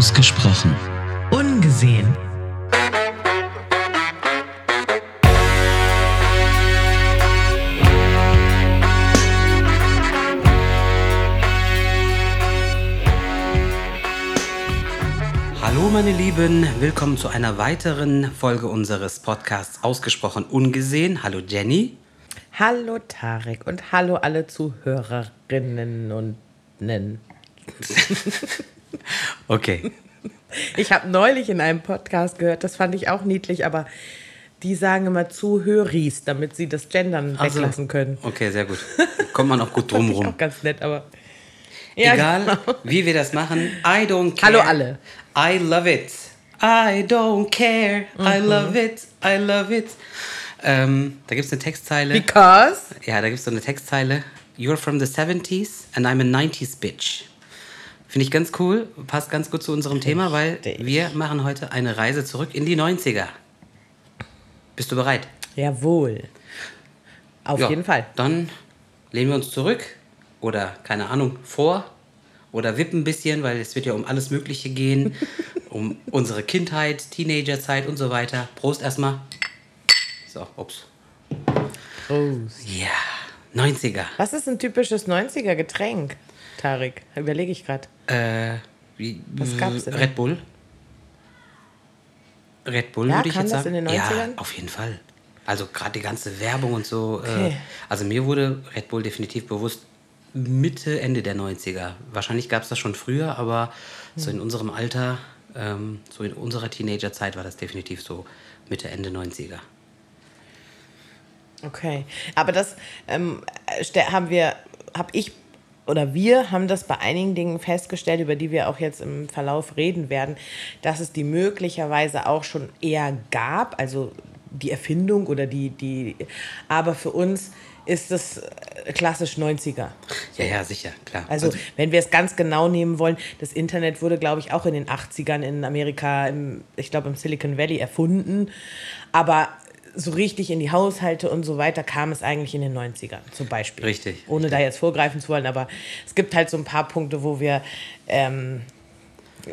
Ausgesprochen. Ungesehen. Hallo meine Lieben, willkommen zu einer weiteren Folge unseres Podcasts Ausgesprochen Ungesehen. Hallo Jenny. Hallo Tarek und hallo alle Zuhörerinnen und Nen. Okay. Ich habe neulich in einem Podcast gehört, das fand ich auch niedlich, aber die sagen immer Zuhöris, damit sie das Gendern Also, weglassen können. Okay, sehr gut. Kommt man auch gut drum rum. auch ganz nett, aber. Ja, Egal, genau. wie wir das machen, I don't care. Hallo alle. I love it. I don't care. I Mhm. love it. I love it. Ähm, da gibt es eine Textzeile. Because. Ja, da gibt es so eine Textzeile. You're from the 70s and I'm a 90s bitch. Finde ich ganz cool, passt ganz gut zu unserem Thema, weil Richtig. wir machen heute eine Reise zurück in die 90er. Bist du bereit? Jawohl. Auf Ja, jeden Fall. Dann lehnen wir uns zurück oder, keine Ahnung, vor oder wippen ein bisschen, weil es wird ja um alles Mögliche gehen. um unsere Kindheit, Teenagerzeit und so weiter. Prost erstmal. So, ups. Prost. Ja, 90er. Was ist ein typisches 90er-Getränk, Tarek? Überlege ich gerade. Äh, Was gab's denn? Red Bull. Red Bull Ja, würde ich jetzt sagen. in den Ja, 90ern? auf jeden Fall. Also gerade die ganze Werbung und so. Äh, Okay. also mir wurde Red Bull definitiv bewusst Mitte, Ende der 90er. Wahrscheinlich gab es das schon früher, aber so Hm. in unserem Alter, ähm, so in unserer Teenagerzeit war das definitiv so Mitte, Ende 90er. Okay. Aber das ähm, ste- haben wir, habe ich oder wir haben das bei einigen Dingen festgestellt, über die wir auch jetzt im Verlauf reden werden, dass es die möglicherweise auch schon eher gab, also die Erfindung oder die, die, aber für uns ist es äh, klassisch 90er. Ja, ja, sicher, klar. Also, wenn wir es ganz genau nehmen wollen, das Internet wurde, glaube ich, auch in den 80ern in Amerika, im, ich glaube im Silicon Valley erfunden. Aber so richtig in die Haushalte und so weiter kam es eigentlich in den 90ern zum Beispiel. Richtig, Ohne richtig. da jetzt vorgreifen zu wollen, aber es gibt halt so ein paar Punkte, wo wir, ähm,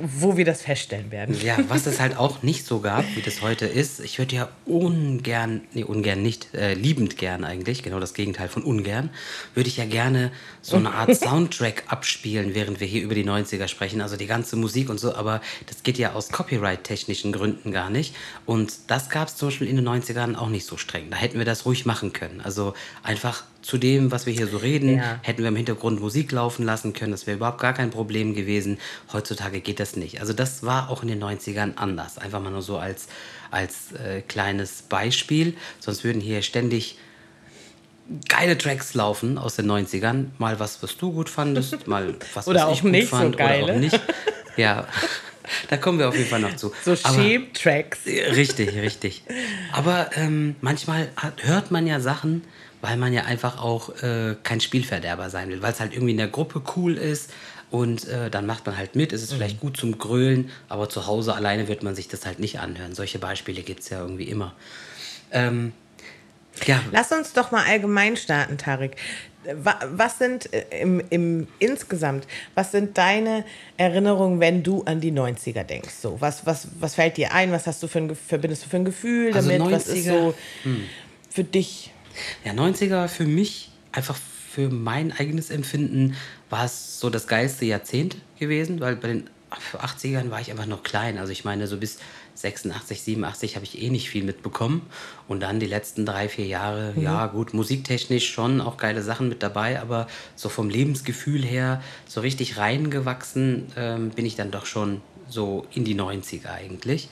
wo wir das feststellen werden. Ja, was es halt auch nicht so gab, wie das heute ist. Ich würde ja ungern, nee, ungern nicht, äh, liebend gern eigentlich, genau das Gegenteil von ungern, würde ich ja gerne so eine Art Soundtrack abspielen, während wir hier über die 90er sprechen, also die ganze Musik und so, aber das geht ja aus Copyright-technischen Gründen gar nicht. Und das gab es zum Beispiel in den 90ern auch nicht so streng. Da hätten wir das ruhig machen können. Also einfach zu dem, was wir hier so reden, Ja. hätten wir im Hintergrund Musik laufen lassen können. Das wäre überhaupt gar kein Problem gewesen. Heutzutage geht das nicht. Also das war auch in den 90ern anders. Einfach mal nur so als, als äh, kleines Beispiel. Sonst würden hier ständig geile Tracks laufen aus den 90ern. Mal was, was du gut fandest, mal was, Oder was ich gut nicht so fand. Oder auch nicht. Ja, da kommen wir auf jeden Fall noch zu. So Cheap-Tracks. Richtig, richtig. Aber ähm, manchmal hat, hört man ja Sachen, weil man ja einfach auch äh, kein Spielverderber sein will, weil es halt irgendwie in der Gruppe cool ist und äh, dann macht man halt mit. Es ist vielleicht gut zum Grölen, aber zu Hause alleine wird man sich das halt nicht anhören. Solche Beispiele gibt es ja irgendwie immer. Ähm, ja, Lass uns doch mal allgemein starten, Tarek. Wa- Was sind äh, im, im insgesamt, was sind deine Erinnerungen, wenn du an die 90er denkst? So, was, was, was fällt dir ein? Was hast du für ein, verbindest du für ein Gefühl Also damit? was ist 90er, so für dich? Ja, 90er war für mich, einfach für mein eigenes Empfinden, war es so das geilste Jahrzehnt gewesen, weil bei den 80ern war ich einfach noch klein. Also ich meine, so bis 86, 87 habe ich eh nicht viel mitbekommen. Und dann die letzten drei, vier Jahre, ja gut, musiktechnisch schon auch geile Sachen mit dabei, aber so vom Lebensgefühl her, so richtig reingewachsen ähm, bin ich dann doch schon so in die 90er eigentlich.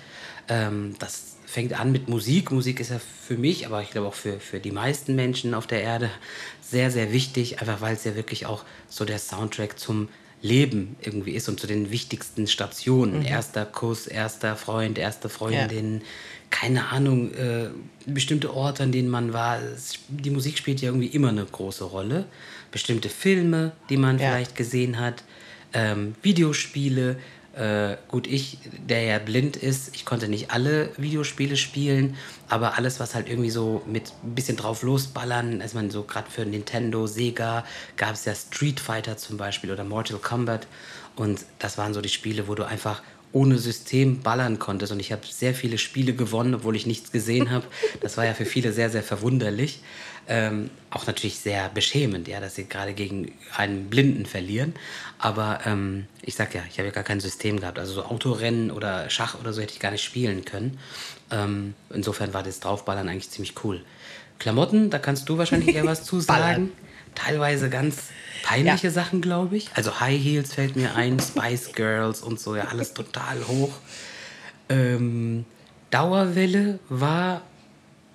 Ähm, das fängt an mit Musik. Musik ist ja für mich, aber ich glaube auch für, für die meisten Menschen auf der Erde sehr, sehr wichtig, einfach weil es ja wirklich auch so der Soundtrack zum Leben irgendwie ist und zu den wichtigsten Stationen. Erster Kuss, erster Freund, erste Freundin, keine Ahnung, äh, bestimmte Orte, an denen man war. Die Musik spielt ja irgendwie immer eine große Rolle. Bestimmte Filme, die man Ja. vielleicht gesehen hat, ähm, Videospiele. Äh, gut, ich, der ja blind ist, ich konnte nicht alle Videospiele spielen, aber alles, was halt irgendwie so mit ein bisschen drauf losballern, also man so gerade für Nintendo, Sega gab es ja Street Fighter zum Beispiel oder Mortal Kombat und das waren so die Spiele, wo du einfach ohne System ballern konntest. Und ich habe sehr viele Spiele gewonnen, obwohl ich nichts gesehen habe. Das war ja für viele sehr, sehr verwunderlich. Ähm, auch natürlich sehr beschämend, ja, dass sie gerade gegen einen Blinden verlieren. Aber ähm, ich sag ja, ich habe ja gar kein System gehabt. Also so Autorennen oder Schach oder so hätte ich gar nicht spielen können. Ähm, insofern war das Draufballern eigentlich ziemlich cool. Klamotten, da kannst du wahrscheinlich eher was zu sagen. Teilweise ganz peinliche ja. Sachen, glaube ich. Also High Heels fällt mir ein, Spice Girls und so, ja, alles total hoch. Ähm, Dauerwelle war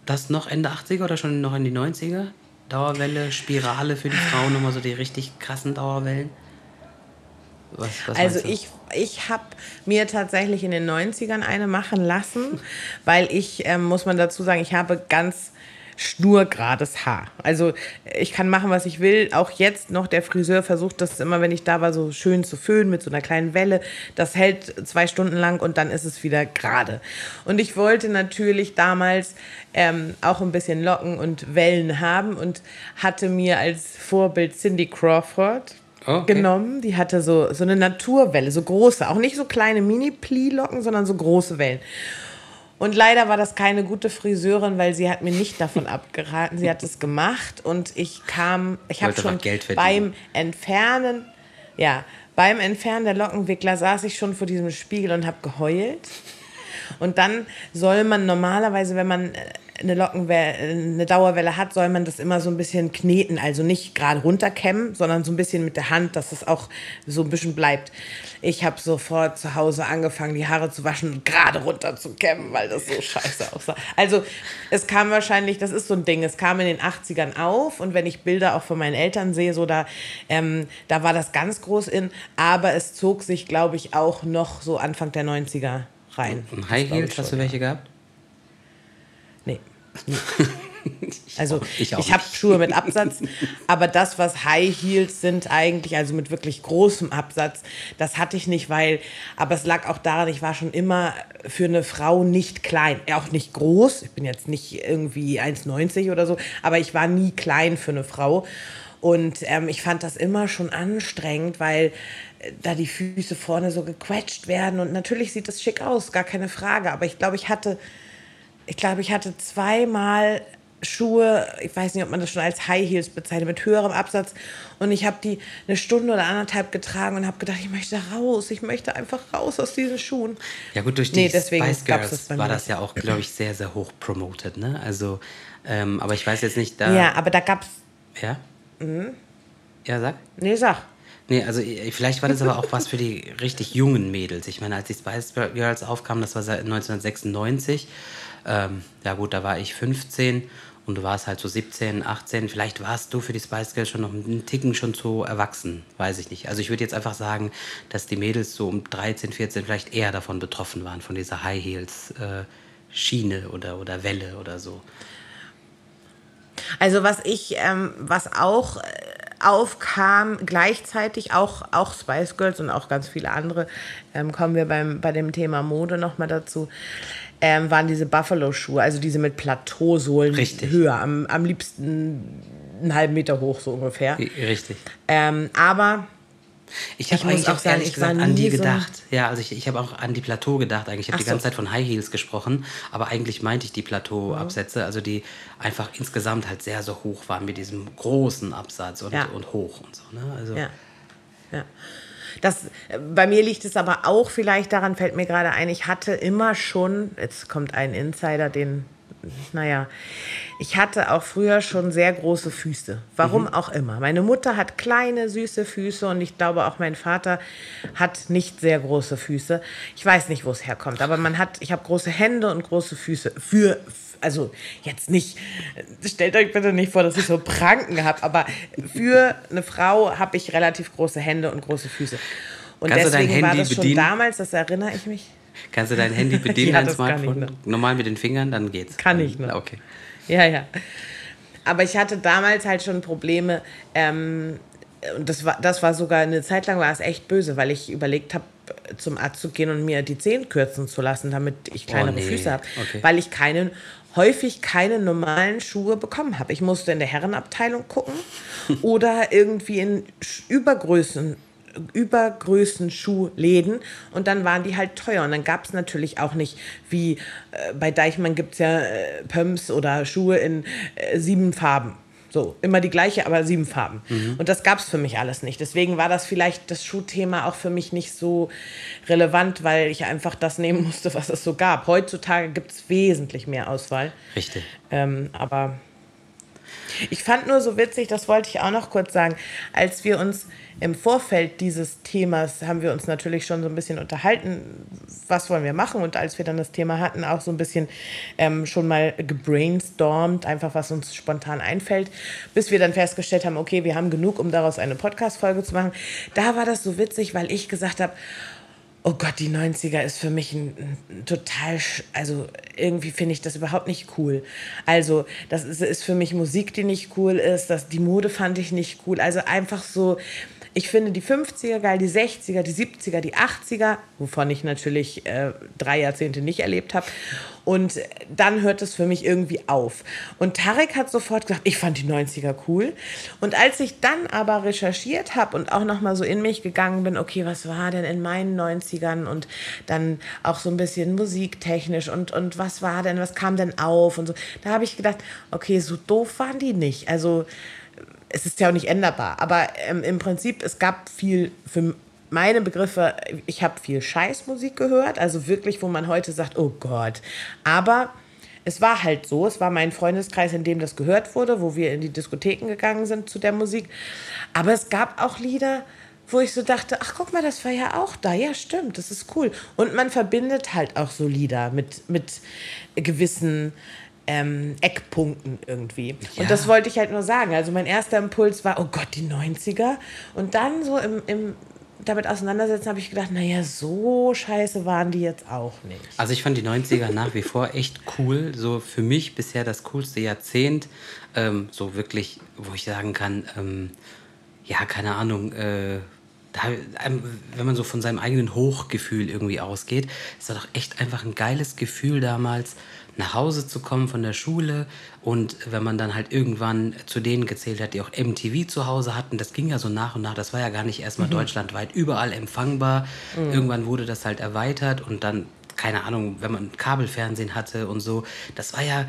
das noch Ende 80er oder schon noch in die 90er? Dauerwelle, Spirale für die Frauen, nochmal so die richtig krassen Dauerwellen. Was, was also ich, ich habe mir tatsächlich in den 90ern eine machen lassen, weil ich, ähm, muss man dazu sagen, ich habe ganz schnurgerades Haar. Also ich kann machen, was ich will. Auch jetzt noch der Friseur versucht das immer, wenn ich da war, so schön zu föhnen mit so einer kleinen Welle. Das hält zwei Stunden lang und dann ist es wieder gerade. Und ich wollte natürlich damals ähm, auch ein bisschen Locken und Wellen haben und hatte mir als Vorbild Cindy Crawford Okay. genommen. Die hatte so, so eine Naturwelle, so große, auch nicht so kleine Mini-Plee-Locken, sondern so große Wellen. Und leider war das keine gute Friseurin, weil sie hat mir nicht davon abgeraten. Sie hat es gemacht und ich kam, ich habe schon beim Entfernen, ja, beim Entfernen der Lockenwickler saß ich schon vor diesem Spiegel und habe geheult. Und dann soll man normalerweise, wenn man äh, eine Lockenwelle, eine Dauerwelle hat, soll man das immer so ein bisschen kneten, also nicht gerade runterkämmen, sondern so ein bisschen mit der Hand, dass es auch so ein bisschen bleibt. Ich habe sofort zu Hause angefangen, die Haare zu waschen und gerade runter zu kämmen, weil das so scheiße aussah. Also es kam wahrscheinlich, das ist so ein Ding, es kam in den 80ern auf und wenn ich Bilder auch von meinen Eltern sehe, so da, ähm, da war das ganz groß in, aber es zog sich, glaube ich, auch noch so Anfang der 90er rein. Und High Heels, hast du welche gehabt? Also ich, ich habe Schuhe mit Absatz, aber das, was High Heels sind eigentlich, also mit wirklich großem Absatz, das hatte ich nicht, weil, aber es lag auch daran, ich war schon immer für eine Frau nicht klein, auch nicht groß, ich bin jetzt nicht irgendwie 1,90 oder so, aber ich war nie klein für eine Frau. Und ähm, ich fand das immer schon anstrengend, weil äh, da die Füße vorne so gequetscht werden. Und natürlich sieht das schick aus, gar keine Frage, aber ich glaube, ich hatte ich glaube, ich hatte zweimal Schuhe, ich weiß nicht, ob man das schon als High Heels bezeichnet, mit höherem Absatz. Und ich habe die eine Stunde oder anderthalb getragen und habe gedacht, ich möchte raus, ich möchte einfach raus aus diesen Schuhen. Ja gut, durch die nee, deswegen Spice Girls das war das ja auch, glaube ich, sehr, sehr hoch promoted. Ne? Also, ähm, aber ich weiß jetzt nicht, da... Ja, aber da gab es... Ja? Mhm. Ja, sag. Nee, sag. Nee, also vielleicht war das aber auch was für die richtig jungen Mädels. Ich meine, als die Spice Girls aufkamen, das war seit 1996 ähm, ja gut, da war ich 15 und du warst halt so 17, 18. Vielleicht warst du für die Spice Girls schon noch einen Ticken schon zu erwachsen, weiß ich nicht. Also ich würde jetzt einfach sagen, dass die Mädels so um 13, 14 vielleicht eher davon betroffen waren, von dieser High Heels äh, Schiene oder, oder Welle oder so. Also was ich, ähm, was auch äh, aufkam, gleichzeitig auch, auch Spice Girls und auch ganz viele andere, ähm, kommen wir beim, bei dem Thema Mode nochmal dazu ähm, waren diese Buffalo-Schuhe, also diese mit Plateausohlen Richtig. höher, am, am liebsten einen halben Meter hoch so ungefähr. Richtig. Ähm, aber ich habe eigentlich auch sagen, ehrlich gesagt an die gedacht. So ja, also ich, ich habe auch an die Plateau gedacht eigentlich. Ich habe die ganze so. Zeit von High Heels gesprochen, aber eigentlich meinte ich die Plateau-Absätze, also die einfach insgesamt halt sehr, so hoch waren mit diesem großen Absatz und, ja. und hoch und so. Ne? Also, ja. ja. Das, bei mir liegt es aber auch vielleicht daran, fällt mir gerade ein, ich hatte immer schon, jetzt kommt ein Insider, den, naja, ich hatte auch früher schon sehr große Füße. Warum mhm. auch immer. Meine Mutter hat kleine, süße Füße und ich glaube auch mein Vater hat nicht sehr große Füße. Ich weiß nicht, wo es herkommt, aber man hat, ich habe große Hände und große Füße für also jetzt nicht, stellt euch bitte nicht vor, dass ich so Pranken habe, aber für eine Frau habe ich relativ große Hände und große Füße. Und Kannst deswegen war das schon bedienen? damals, das erinnere ich mich. Kannst du dein Handy bedienen, dein Smartphone? Normal mit den Fingern, dann geht's. Kann ich noch. Okay. Ja, ja. Aber ich hatte damals halt schon Probleme. Ähm, und das war, das war sogar eine Zeit lang war es echt böse, weil ich überlegt habe, zum Arzt zu gehen und mir die Zehen kürzen zu lassen, damit ich kleinere oh, nee. Füße habe, okay. weil ich keinen häufig keine normalen Schuhe bekommen habe. Ich musste in der Herrenabteilung gucken oder irgendwie in Übergrößen übergrößten Schuhläden und dann waren die halt teuer. Und dann gab es natürlich auch nicht, wie äh, bei Deichmann gibt es ja äh, Pumps oder Schuhe in äh, sieben Farben. So, immer die gleiche, aber sieben Farben. Mhm. Und das gab es für mich alles nicht. Deswegen war das vielleicht das Schuhthema auch für mich nicht so relevant, weil ich einfach das nehmen musste, was es so gab. Heutzutage gibt es wesentlich mehr Auswahl. Richtig. Ähm, aber ich fand nur so witzig, das wollte ich auch noch kurz sagen, als wir uns im Vorfeld dieses Themas haben wir uns natürlich schon so ein bisschen unterhalten, was wollen wir machen und als wir dann das Thema hatten, auch so ein bisschen ähm, schon mal gebrainstormt, einfach was uns spontan einfällt, bis wir dann festgestellt haben, okay, wir haben genug, um daraus eine Podcast-Folge zu machen. Da war das so witzig, weil ich gesagt habe, Oh Gott, die 90er ist für mich ein, ein total, also irgendwie finde ich das überhaupt nicht cool. Also, das ist, ist für mich Musik, die nicht cool ist, das, die Mode fand ich nicht cool. Also einfach so, ich finde die 50er geil, die 60er, die 70er, die 80er, wovon ich natürlich äh, drei Jahrzehnte nicht erlebt habe. Und dann hört es für mich irgendwie auf. Und Tarek hat sofort gesagt, ich fand die 90er cool. Und als ich dann aber recherchiert habe und auch nochmal so in mich gegangen bin, okay, was war denn in meinen 90ern und dann auch so ein bisschen musiktechnisch und, und was war denn, was kam denn auf und so, da habe ich gedacht, okay, so doof waren die nicht. Also es ist ja auch nicht änderbar, aber ähm, im Prinzip, es gab viel für meine Begriffe, ich habe viel Scheißmusik gehört, also wirklich, wo man heute sagt, oh Gott. Aber es war halt so, es war mein Freundeskreis, in dem das gehört wurde, wo wir in die Diskotheken gegangen sind zu der Musik. Aber es gab auch Lieder, wo ich so dachte, ach guck mal, das war ja auch da. Ja, stimmt, das ist cool. Und man verbindet halt auch so Lieder mit, mit gewissen ähm, Eckpunkten irgendwie. Ja. Und das wollte ich halt nur sagen. Also mein erster Impuls war, oh Gott, die 90er. Und dann so im, im damit auseinandersetzen, habe ich gedacht, naja, so scheiße waren die jetzt auch nicht. Also ich fand die 90er nach wie vor echt cool. So für mich bisher das coolste Jahrzehnt. Ähm, so wirklich, wo ich sagen kann, ähm, ja, keine Ahnung, äh, da, ähm, wenn man so von seinem eigenen Hochgefühl irgendwie ausgeht, ist das doch echt einfach ein geiles Gefühl damals nach Hause zu kommen von der Schule und wenn man dann halt irgendwann zu denen gezählt hat, die auch MTV zu Hause hatten, das ging ja so nach und nach, das war ja gar nicht erstmal mhm. deutschlandweit überall empfangbar. Mhm. Irgendwann wurde das halt erweitert und dann, keine Ahnung, wenn man Kabelfernsehen hatte und so, das war ja äh,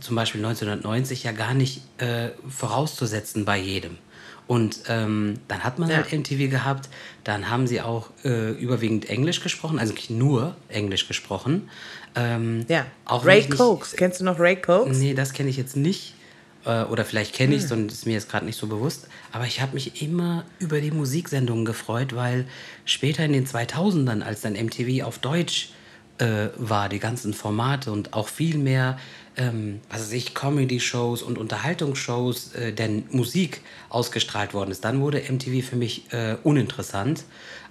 zum Beispiel 1990 ja gar nicht äh, vorauszusetzen bei jedem. Und ähm, dann hat man ja. halt MTV gehabt. Dann haben sie auch äh, überwiegend Englisch gesprochen, also nur Englisch gesprochen. Ähm, ja. Auch Ray Cokes. Kennst du noch Ray Cokes? Nee, das kenne ich jetzt nicht. Äh, oder vielleicht kenne ich es hm. und ist mir jetzt gerade nicht so bewusst. Aber ich habe mich immer über die Musiksendungen gefreut, weil später in den 2000ern, als dann MTV auf Deutsch äh, war, die ganzen Formate und auch viel mehr ähm, was weiß ich, Comedy-Shows und Unterhaltungsshows, äh, denn Musik ausgestrahlt worden ist, dann wurde MTV für mich äh, uninteressant.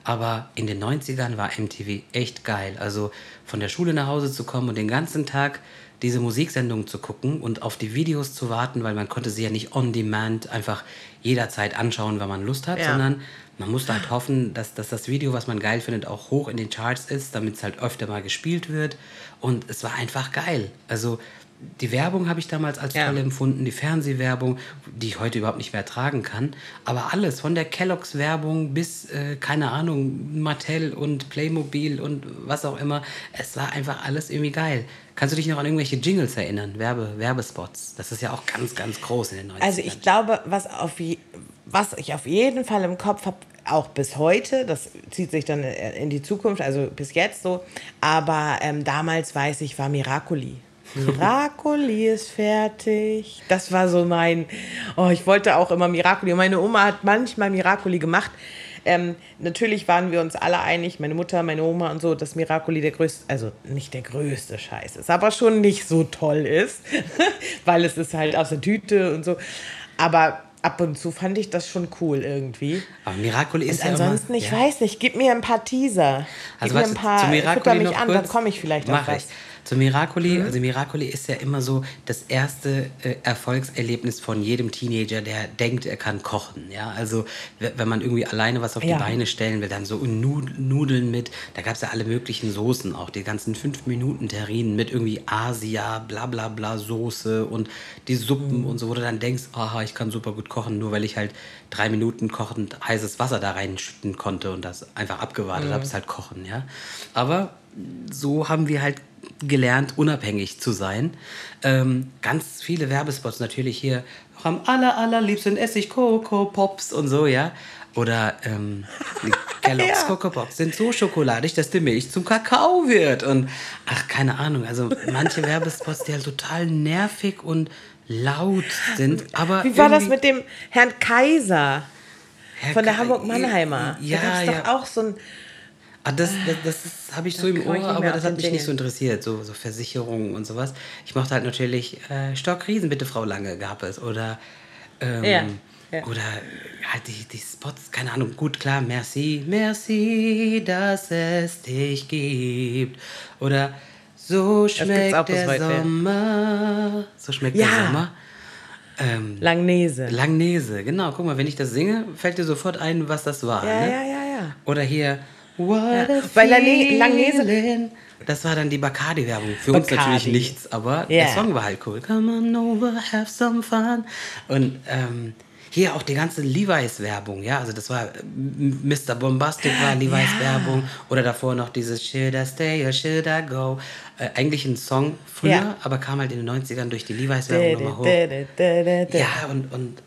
Aber in den 90ern war MTV echt geil. Also von der Schule nach Hause zu kommen und den ganzen Tag diese Musiksendung zu gucken und auf die Videos zu warten, weil man konnte sie ja nicht on demand einfach jederzeit anschauen, wenn man Lust hat, ja. sondern man musste halt hoffen, dass, dass das Video, was man geil findet, auch hoch in den Charts ist, damit es halt öfter mal gespielt wird. Und es war einfach geil. Also die Werbung habe ich damals als ja. toll empfunden, die Fernsehwerbung, die ich heute überhaupt nicht mehr ertragen kann. Aber alles, von der Kelloggs Werbung bis, äh, keine Ahnung, Mattel und Playmobil und was auch immer, es war einfach alles irgendwie geil. Kannst du dich noch an irgendwelche Jingles erinnern, Werbe, Werbespots? Das ist ja auch ganz, ganz groß in den 90ern. Also ich glaube, was, auf, was ich auf jeden Fall im Kopf habe, auch bis heute, das zieht sich dann in die Zukunft, also bis jetzt so, aber ähm, damals weiß ich, war Miracoli. Miracoli ist fertig. Das war so mein, oh, ich wollte auch immer Miracoli. Und meine Oma hat manchmal Miracoli gemacht. Ähm, natürlich waren wir uns alle einig, meine Mutter, meine Oma und so, dass Miracoli der größte, also nicht der größte Scheiß ist, aber schon nicht so toll ist, weil es ist halt aus der Tüte und so. Aber ab und zu fand ich das schon cool irgendwie. Aber Miracoli ist und ja ansonsten, immer, ich ja. weiß nicht, gib mir ein paar Teaser. Also gib mir ein paar, fütter mich an, kurz, dann komme ich vielleicht auf was. Ich. Zu Miracoli, also Miracoli ist ja immer so das erste äh, Erfolgserlebnis von jedem Teenager, der denkt, er kann kochen. Ja, also wenn man irgendwie alleine was auf Ja. die Beine stellen will, dann so Nud- Nudeln mit, da gab es ja alle möglichen Soßen auch, die ganzen 5-Minuten-Terrinen mit irgendwie Asia, bla bla bla Soße und die Suppen und so, wo du dann denkst, aha, ich kann super gut kochen, nur weil ich halt drei Minuten kochend heißes Wasser da reinschütten konnte und das einfach abgewartet habe, ist halt kochen, ja. Aber so haben wir halt gelernt, unabhängig zu sein. Ähm, ganz viele Werbespots natürlich hier auch am aller, allerliebsten Essig Coco Pops und so, ja. Oder ähm, Kellogg's Ja. Coco Pops sind so schokoladig, dass die Milch zum Kakao wird. Und ach, keine Ahnung. Also manche Werbespots, die halt total nervig und laut sind. Aber Wie war das mit dem Herrn Kaiser Herr von der Hamburg-Mannheimer? Ja, da gab's ja. doch auch so ein. Ah, das das, das habe ich so im Ohr, aber mehr das hat mich nicht so interessiert, so, so Versicherungen und sowas. Ich mochte halt natürlich äh, Stock Riesen, bitte Frau Lange gab es oder ähm, Ja, ja. oder halt die, die Spots, keine Ahnung, gut klar, merci, merci, dass es dich gibt oder so schmeckt der. Sommer, so schmeckt Ja. der Sommer. Ähm, Langnese. Langnese, genau. Guck mal, wenn ich das singe, fällt dir sofort ein, was das war. Ja, ne? ja, ja, ja. Oder hier, what a weil Lange- Langnese-. Das war dann die Bacardi-Werbung. Für uns Bacardi. natürlich nichts, aber Ja. der Song war halt cool. Come on over, have some fun. Und ähm, hier auch die ganze Levi's-Werbung, ja. Also das war äh, Mr. Bombastic war Levi's-Werbung. Oder davor noch dieses Should I stay or should I go? Äh, eigentlich ein Song früher, Ja. aber kam halt in den 90ern durch die Levi's-Werbung nochmal hoch. Ja, und, und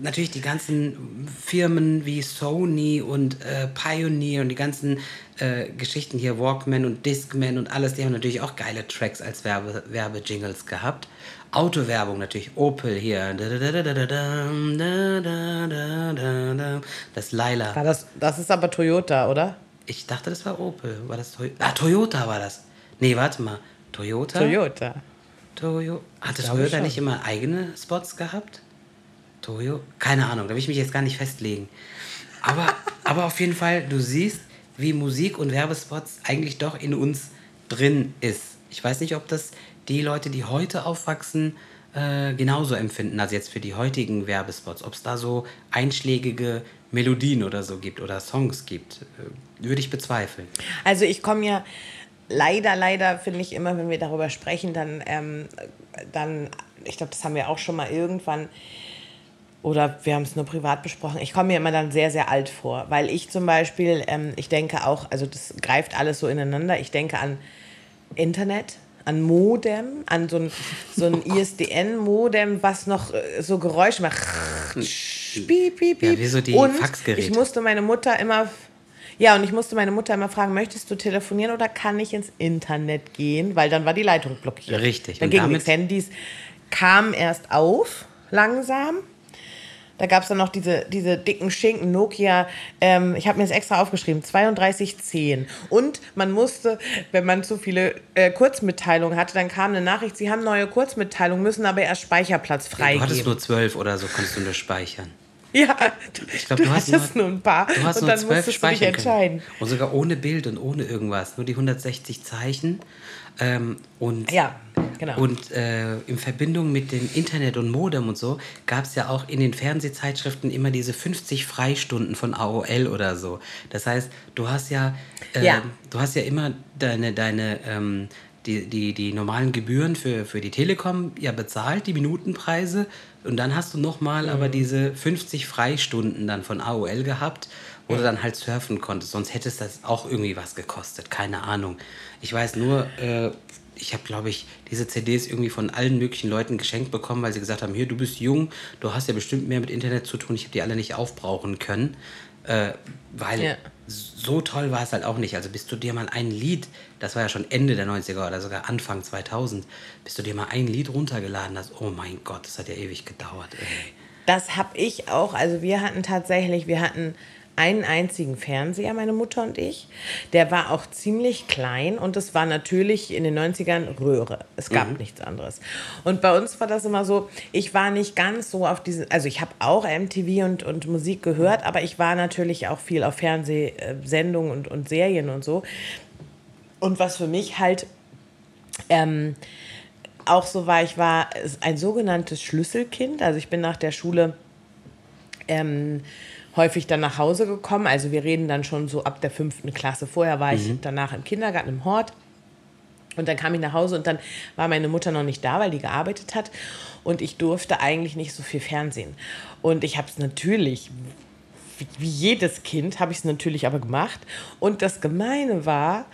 natürlich die ganzen Firmen wie Sony und äh, Pioneer und die ganzen äh, Geschichten hier, Walkman und Discman und alles, die haben natürlich auch geile Tracks als Werbe, Werbejingles gehabt. Autowerbung natürlich, Opel hier. Das Laila. War das, das ist aber Toyota, oder? Ich dachte, das war Opel. War das Toy ah, Toyota war das. Nee, warte mal. Toyota? Toyota. Toyo. Hatte glaube Toyota nicht immer eigene Spots gehabt? Toyo? Keine Ahnung, da will ich mich jetzt gar nicht festlegen. Aber, aber auf jeden Fall, du siehst, wie Musik und Werbespots eigentlich doch in uns drin ist. Ich weiß nicht, ob das die Leute, die heute aufwachsen, äh, genauso empfinden, also jetzt für die heutigen Werbespots. Ob es da so einschlägige Melodien oder so gibt oder Songs gibt, äh, würde ich bezweifeln. Also ich komme ja leider, leider finde ich immer, wenn wir darüber sprechen, dann, ähm, dann ich glaube, das haben wir auch schon mal irgendwann oder wir haben es nur privat besprochen. Ich komme mir immer dann sehr, sehr alt vor, weil ich zum Beispiel, ähm, ich denke auch, also das greift alles so ineinander. Ich denke an Internet, an Modem, an so ein, so ein ISDN-Modem, was noch äh, so Geräusche macht. Piep, piep, Ja, piep. wie so die und Faxgeräte. ich musste meine Mutter immer ja, und ich musste meine Mutter immer fragen, möchtest du telefonieren oder kann ich ins Internet gehen? Weil dann war die Leitung blockiert. Richtig. Dann Und ging nichts. Handys kamen erst auf, langsam. Da gab es dann noch diese, diese dicken Schinken, Nokia, ähm, ich habe mir das extra aufgeschrieben, 3210. Und man musste, wenn man zu viele äh, Kurzmitteilungen hatte, dann kam eine Nachricht, sie haben neue Kurzmitteilungen, müssen aber erst Speicherplatz Du hattest freigeben. nur zwölf oder so, konntest du nur speichern. ja, Ich glaub, du, du hast hattest nur- nur, ein paar. Du hast und nur dann musstest du dich speichern entscheiden. können. Und sogar ohne Bild und ohne irgendwas. Nur die 160 Zeichen. Ähm, und Ja, genau. und äh, in Verbindung mit dem Internet und Modem und so gab es ja auch in den Fernsehzeitschriften immer diese 50 Freistunden von AOL oder so. Das heißt, du hast ja, äh, Ja. du hast ja immer deine, deine ähm, die, die, die normalen Gebühren für, für die Telekom ja bezahlt, die Minutenpreise. Und dann hast du nochmal aber diese 50 Freistunden dann von AOL gehabt, wo du dann halt surfen konntest. Sonst hätte es das auch irgendwie was gekostet. Keine Ahnung. Ich weiß nur, äh, ich habe, glaube ich, diese CDs irgendwie von allen möglichen Leuten geschenkt bekommen, weil sie gesagt haben, hier, du bist jung, du hast ja bestimmt mehr mit Internet zu tun. Ich habe die alle nicht aufbrauchen können. Äh, weil Ja. so toll war es halt auch nicht. Also bis du dir mal ein Lied, das war ja schon Ende der 90er oder sogar Anfang 2000, bis du dir mal ein Lied runtergeladen hast, oh mein Gott, das hat ja ewig gedauert. Ey. Das habe ich auch. Also wir hatten tatsächlich, wir hatten einen einzigen Fernseher, meine Mutter und ich. Der war auch ziemlich klein und es war natürlich in den 90ern Röhre. Es gab nichts anderes. Und bei uns war das immer so, ich war nicht ganz so auf diese, also ich habe auch MTV und, und Musik gehört, aber ich war natürlich auch viel auf Fernsehsendungen und, und Serien und so. Und was für mich halt Ähm, auch so war, ich war ein sogenanntes Schlüsselkind. Also ich bin nach der Schule ähm, häufig dann nach Hause gekommen. Also wir reden dann schon so ab der fünften Klasse. Vorher war ich danach im Kindergarten im Hort. Und dann kam ich nach Hause und dann war meine Mutter noch nicht da, weil die gearbeitet hat. Und ich durfte eigentlich nicht so viel Fernsehen. Und ich habe es natürlich, wie, wie jedes Kind, habe ich es natürlich aber gemacht. Und das Gemeine war,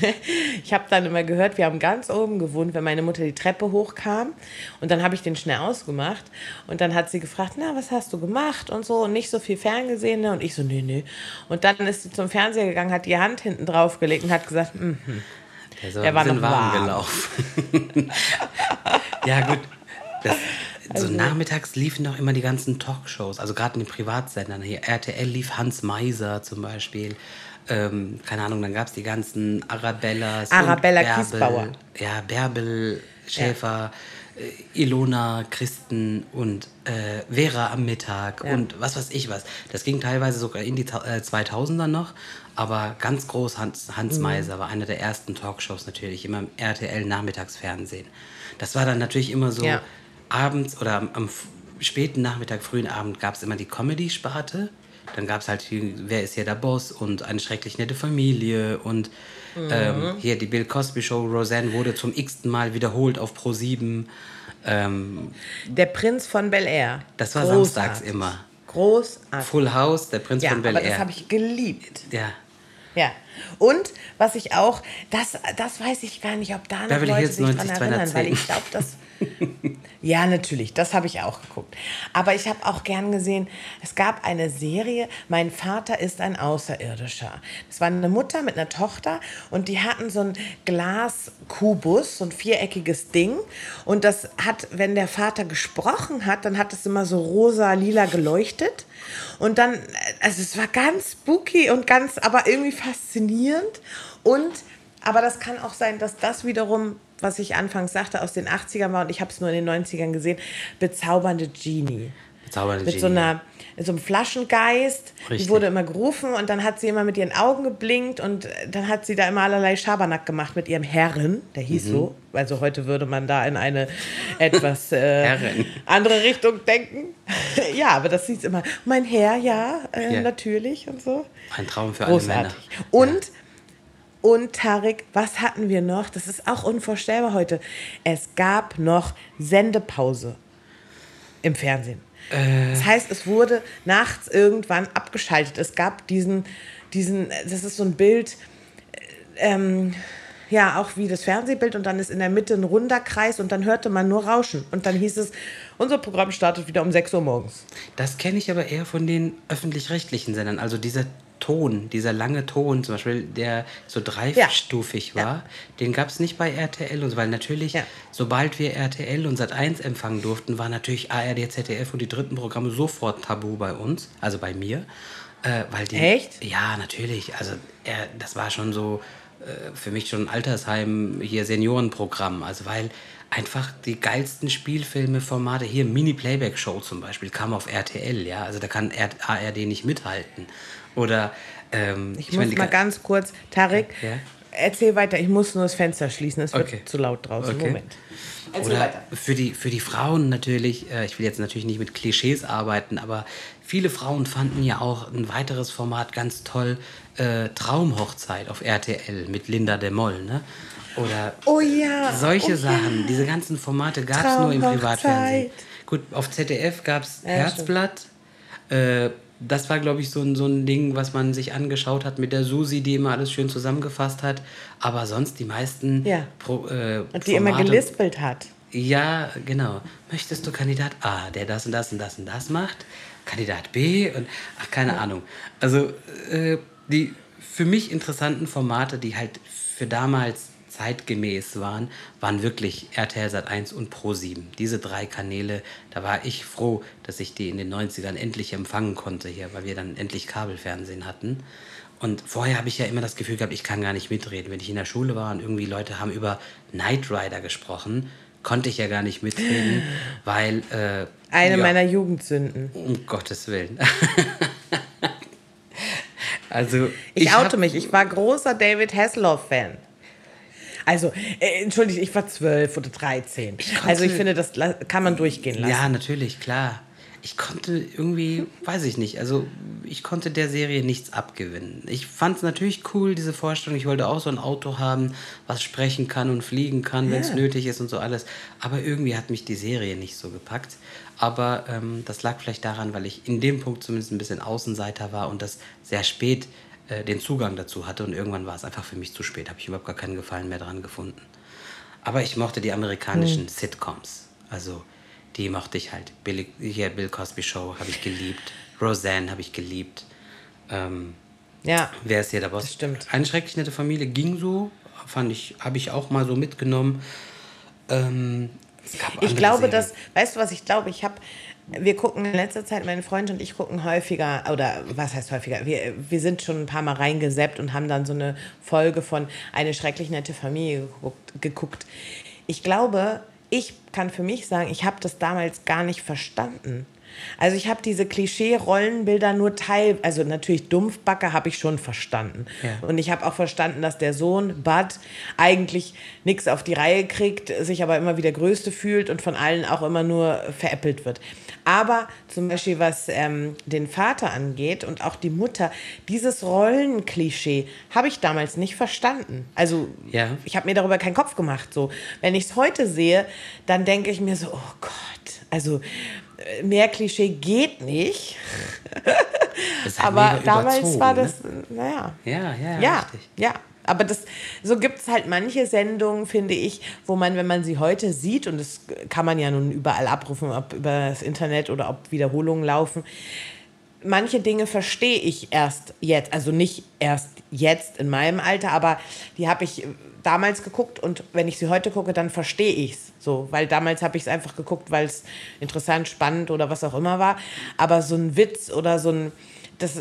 ich habe dann immer gehört, wir haben ganz oben gewohnt, wenn meine Mutter die Treppe hochkam. Und dann habe ich den schnell ausgemacht. Und dann hat sie gefragt, na, was hast du gemacht und so. Und nicht so viel Fernsehen. ne? Und ich so, nee, nee. Und dann ist sie zum Fernseher gegangen, hat die Hand hinten drauf gelegt und hat gesagt, mhm. Der, so Der war noch warm warm. gelaufen. ja, gut. Das, Also so nachmittags liefen doch immer die ganzen Talkshows, also gerade in den Privatsendern. Hier RTL lief Hans Meiser zum Beispiel. Ähm, keine Ahnung, dann gab es die ganzen Arabellas. Arabella Bärbel. Kiesbauer. Ja, Bärbel, Schäfer, äh, Ilona, Christen und äh, Vera am Mittag Ja. und was weiß ich was. Das ging teilweise sogar in die äh, 2000er noch, aber ganz groß Hans, Mhm. Hans Meiser war einer der ersten Talkshows natürlich, immer im RTL Nachmittagsfernsehen. Das war dann natürlich immer so Ja. Abends oder am, am späten Nachmittag, frühen Abend gab es immer die Comedy-Sparte. Dann gab es halt, wer ist hier der Boss und eine schrecklich nette Familie und Mhm. ähm, hier die Bill Cosby Show. Roseanne wurde zum x-ten Mal wiederholt auf Pro 7. Ähm, Der Prinz von Bel Air. Das war Großartig. samstags immer. Großartig. Full House, der Prinz Ja, von Bel aber das Air. habe ich geliebt. Ja, Ja. Und was ich auch, das, das weiß ich gar nicht, ob da noch Beverly Leute Hills sich dran 90, erinnern, weil 210. ich glaube, das. ja, natürlich, das habe ich auch geguckt. Aber ich habe auch gern gesehen, es gab eine Serie, Mein Vater ist ein Außerirdischer. Das war eine Mutter mit einer Tochter und die hatten so ein Glaskubus, so ein viereckiges Ding. Und das hat, wenn der Vater gesprochen hat, dann hat es immer so rosa-lila geleuchtet. Und dann, also es war ganz spooky und ganz, aber irgendwie faszinierend. Und, aber das kann auch sein, dass das wiederum, was ich anfangs sagte, aus den 80ern war und ich habe es nur in den 90ern gesehen, bezaubernde Genie. bezaubernde Mit so Genie. einer so einem Flaschengeist. Richtig. Die wurde immer gerufen und dann hat sie immer mit ihren Augen geblinkt und dann hat sie da immer allerlei Schabernack gemacht mit ihrem Herren, der hieß Mhm. so. Also heute würde man da in eine etwas äh, andere Richtung denken. ja, aber das hieß immer, mein Herr, ja, äh, Ja. natürlich und so. Ein Traum für alle Männer. Großartig. Und, und Tarek, was hatten wir noch? Das ist auch unvorstellbar heute. Es gab noch Sendepause im Fernsehen. Äh. Das heißt, es wurde nachts irgendwann abgeschaltet. Es gab diesen, diesen das ist so ein Bild, äh, ähm, ja, auch wie das Fernsehbild und dann ist in der Mitte ein runder Kreis und dann hörte man nur Rauschen. Und dann hieß es, unser Programm startet wieder um 6 Uhr morgens. Das kenne ich aber eher von den öffentlich-rechtlichen Sendern. Also dieser Ton, dieser lange Ton, zum Beispiel, der so dreistufig Ja. war, den gab es nicht bei RTL. Und weil natürlich, Ja. sobald wir RTL und Sat1 empfangen durften, war natürlich ARD, ZDF und die dritten Programme sofort tabu bei uns, also bei mir. Äh, weil die, Echt? Ja, natürlich. Also er, das war schon so äh, für mich schon ein Altersheim, hier Seniorenprogramm. Also weil einfach die geilsten Spielfilme, Formate, hier Mini-Playback-Show zum Beispiel, kam auf RTL, ja. Also da kann ARD nicht mithalten. Oder ähm, Ich, meine, muss die mal ga- ganz kurz, Tarek, Ja? erzähl weiter. Ich muss nur das Fenster schließen. Es wird Okay. zu laut draußen. Okay. Moment. Erzähl Oder weiter. für die, für die Frauen natürlich, äh, ich will jetzt natürlich nicht mit Klischees arbeiten, aber viele Frauen fanden ja auch ein weiteres Format ganz toll, äh, Traumhochzeit auf RTL mit Linda de Moll, ne? Oder Oh ja. solche oh ja. Sachen, diese ganzen Formate gab es nur im. Privatfernsehen. Gut, auf ZDF gab es Ja, Herzblatt. Äh, das war, glaube ich, so ein, so ein Ding, was man sich angeschaut hat mit der Susi, die immer alles schön zusammengefasst hat. Aber sonst die meisten Ja. Pro, äh, Und die immer Formate- gelispelt hat. ja, genau. Möchtest du Kandidat A, der das und das und das und das macht? Kandidat B und ach, keine Ahnung. Also äh, die für mich interessanten Formate, die halt für damals zeitgemäß waren, waren wirklich RTL Sat 1 und Pro 7. Diese drei Kanäle, da war ich froh, dass ich die in den 90ern endlich empfangen konnte hier, weil wir dann endlich Kabelfernsehen hatten. Und vorher habe ich ja immer das Gefühl gehabt, ich kann gar nicht mitreden. Wenn ich in der Schule war und irgendwie Leute haben über Knight Rider gesprochen, konnte ich ja gar nicht mitreden, weil... Äh, Eine ja, meiner Jugendsünden. Um Gottes Willen. also Ich, hab- oute mich. Ich war großer David Hasselhoff-Fan. Also, äh, entschuldige, ich war zwölf oder dreizehn. also ich finde, das kann man durchgehen lassen. Ja, natürlich, klar. Ich konnte irgendwie, weiß ich nicht, also ich konnte der Serie nichts abgewinnen. Ich fand es natürlich cool, diese Vorstellung. Ich wollte auch so ein Auto haben, was sprechen kann und fliegen kann, wenn es nötig ist und so alles. Aber irgendwie hat mich die Serie nicht so gepackt. Aber ähm, das lag vielleicht daran, weil ich in dem Punkt zumindest ein bisschen Außenseiter war und das sehr spät äh, den Zugang dazu hatte. Und irgendwann war es einfach für mich zu spät. Habe ich überhaupt gar keinen Gefallen mehr dran gefunden. Aber ich mochte die amerikanischen hm. Sitcoms. Also die mochte ich halt. Bill, hier Bill Cosby Show habe ich geliebt. Roseanne habe ich geliebt. Ähm, ja. Wer ist hier der Boss? Das stimmt. Eine schrecklich nette Familie ging so. Fand ich, habe ich auch mal so mitgenommen. Ähm, ich glaube, Serien. dass, weißt du was, ich glaube, ich habe, wir gucken in letzter Zeit, meine Freunde und ich gucken häufiger, oder was heißt häufiger, wir, wir sind schon ein paar Mal reingeseppt und haben dann so eine Folge von Eine schrecklich nette Familie geguckt. Ich glaube, ich kann für mich sagen, ich habe das damals gar nicht verstanden. Also ich habe diese Klischee-Rollenbilder nur teil, also natürlich Dumpfbacke habe ich schon verstanden. Ja. Und ich habe auch verstanden, dass der Sohn Bud eigentlich nichts auf die Reihe kriegt, sich aber immer wieder Größte fühlt und von allen auch immer nur veräppelt wird. Aber zum Beispiel was ähm, den Vater angeht und auch die Mutter, dieses Rollenklischee habe ich damals nicht verstanden. Also ja. ich habe mir darüber keinen Kopf gemacht. So, wenn ich es heute sehe, dann denke ich mir so, oh Gott, also mehr Klischee geht nicht. Halt aber damals war das, ne? naja. Ja, ja, ja, richtig. Ja, aber das, so gibt es halt manche Sendungen, finde ich, wo man, wenn man sie heute sieht, und das kann man ja nun überall abrufen, ob über das Internet oder ob Wiederholungen laufen, manche Dinge verstehe ich erst jetzt, also nicht erst jetzt in meinem Alter, aber die habe ich damals geguckt und wenn ich sie heute gucke, dann verstehe ich es so, weil damals habe ich es einfach geguckt, weil es interessant, spannend oder was auch immer war, aber so ein Witz oder so ein das,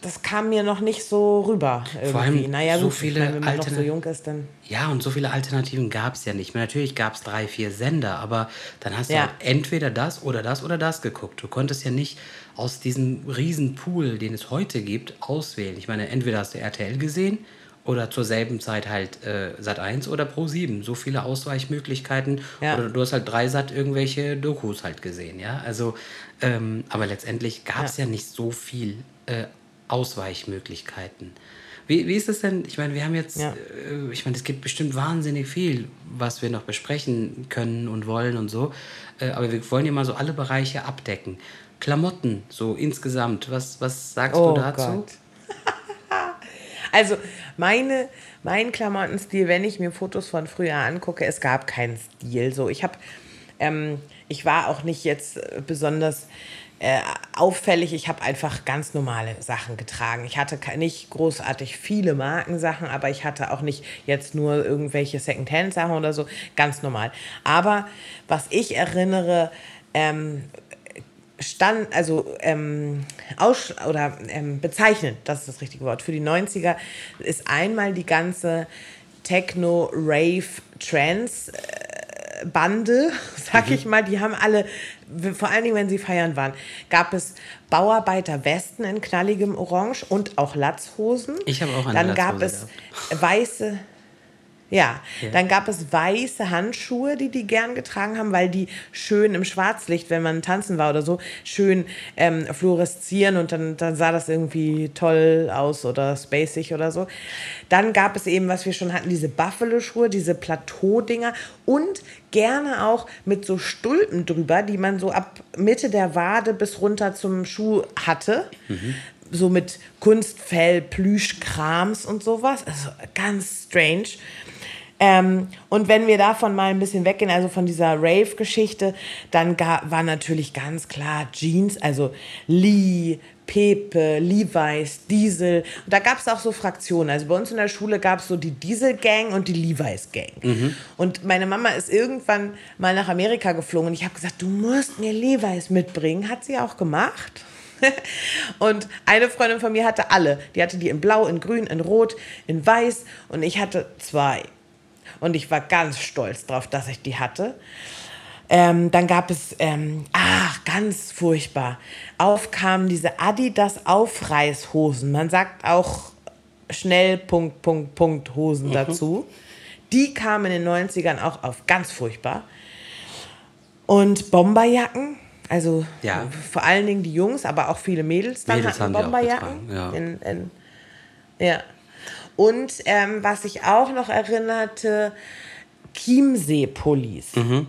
das kam mir noch nicht so rüber. Irgendwie. Vor allem naja, so gut, viele meine, wenn man noch so jung ist, dann. Ja, und so viele Alternativen gab es ja nicht mehr. Natürlich gab es drei, vier Sender, aber dann hast du ja. halt entweder das oder das oder das geguckt. Du konntest ja nicht aus diesem riesen Pool, den es heute gibt, auswählen. Ich meine, entweder hast du RTL gesehen oder zur selben Zeit halt äh, Sat 1 oder Pro 7. So viele Ausweichmöglichkeiten. Ja. Oder du hast halt drei Sat irgendwelche Dokus halt gesehen, ja. Also, ähm, aber letztendlich gab es ja. ja. nicht so viel äh, Ausweichmöglichkeiten. Wie, wie ist es denn? Ich meine, wir haben jetzt, ja. äh, ich meine, es gibt bestimmt wahnsinnig viel, was wir noch besprechen können und wollen und so. Äh, aber wir wollen ja mal so alle Bereiche abdecken. Klamotten, so insgesamt. Was, was sagst oh du dazu? Gott. also, meine, mein Klamottenstil, wenn ich mir Fotos von früher angucke, es gab keinen Stil. So, ich habe, ähm, ich war auch nicht jetzt besonders äh, auffällig. Ich habe einfach ganz normale Sachen getragen. Ich hatte nicht großartig viele Markensachen, aber ich hatte auch nicht jetzt nur irgendwelche Secondhand-Sachen oder so. Ganz normal. Aber was ich erinnere, ähm, stand, also ähm, aus oder ähm, bezeichnend, das ist das richtige Wort, für die 90er ist einmal die ganze Techno, Rave, Trance äh, Bande, sag mhm. ich mal, die haben alle, vor allen Dingen, wenn sie feiern waren, gab es Bauarbeiter Westen in knalligem Orange und auch Latzhosen. Ich habe auch eine Dann gab es weiße, ja. ja. Dann gab es weiße Handschuhe, die die gern getragen haben, weil die schön im Schwarzlicht, wenn man tanzen war oder so, schön ähm, fluoreszieren und dann, dann sah das irgendwie toll aus oder spacig oder so. Dann gab es eben, was wir schon hatten, diese Buffalo-Schuhe, diese Plateau-Dinger und gerne auch mit so Stulpen drüber, die man so ab Mitte der Wade bis runter zum Schuh hatte. Mhm so mit Kunstfell, Plüschkrams und sowas. Also ganz strange. Ähm, und wenn wir davon mal ein bisschen weggehen, also von dieser Rave-Geschichte, dann war natürlich ganz klar Jeans, also Lee, Pepe, Levi's, Diesel. Und da gab es auch so Fraktionen. Also bei uns in der Schule gab es so die Diesel-Gang und die Levi's-Gang. Mhm. Und meine Mama ist irgendwann mal nach Amerika geflogen und ich habe gesagt, du musst mir Levi's mitbringen. Hat sie auch gemacht. und eine Freundin von mir hatte alle. Die hatte die in Blau, in Grün, in Rot, in Weiß und ich hatte zwei. Und ich war ganz stolz drauf, dass ich die hatte. Ähm, dann gab es, ähm, ach, ganz furchtbar, aufkamen diese Adidas Aufreißhosen. Man sagt auch schnell Punkt, Punkt, Punkt Hosen mhm. dazu. Die kamen in den 90ern auch auf ganz furchtbar. Und Bomberjacken, also Ja. vor allen Dingen die Jungs, aber auch viele Mädels dann Mädels hatten Bomberjacken. ja. In, in, ja. Und ähm, was ich auch noch erinnerte, Chiemsee-Pullis. Mhm.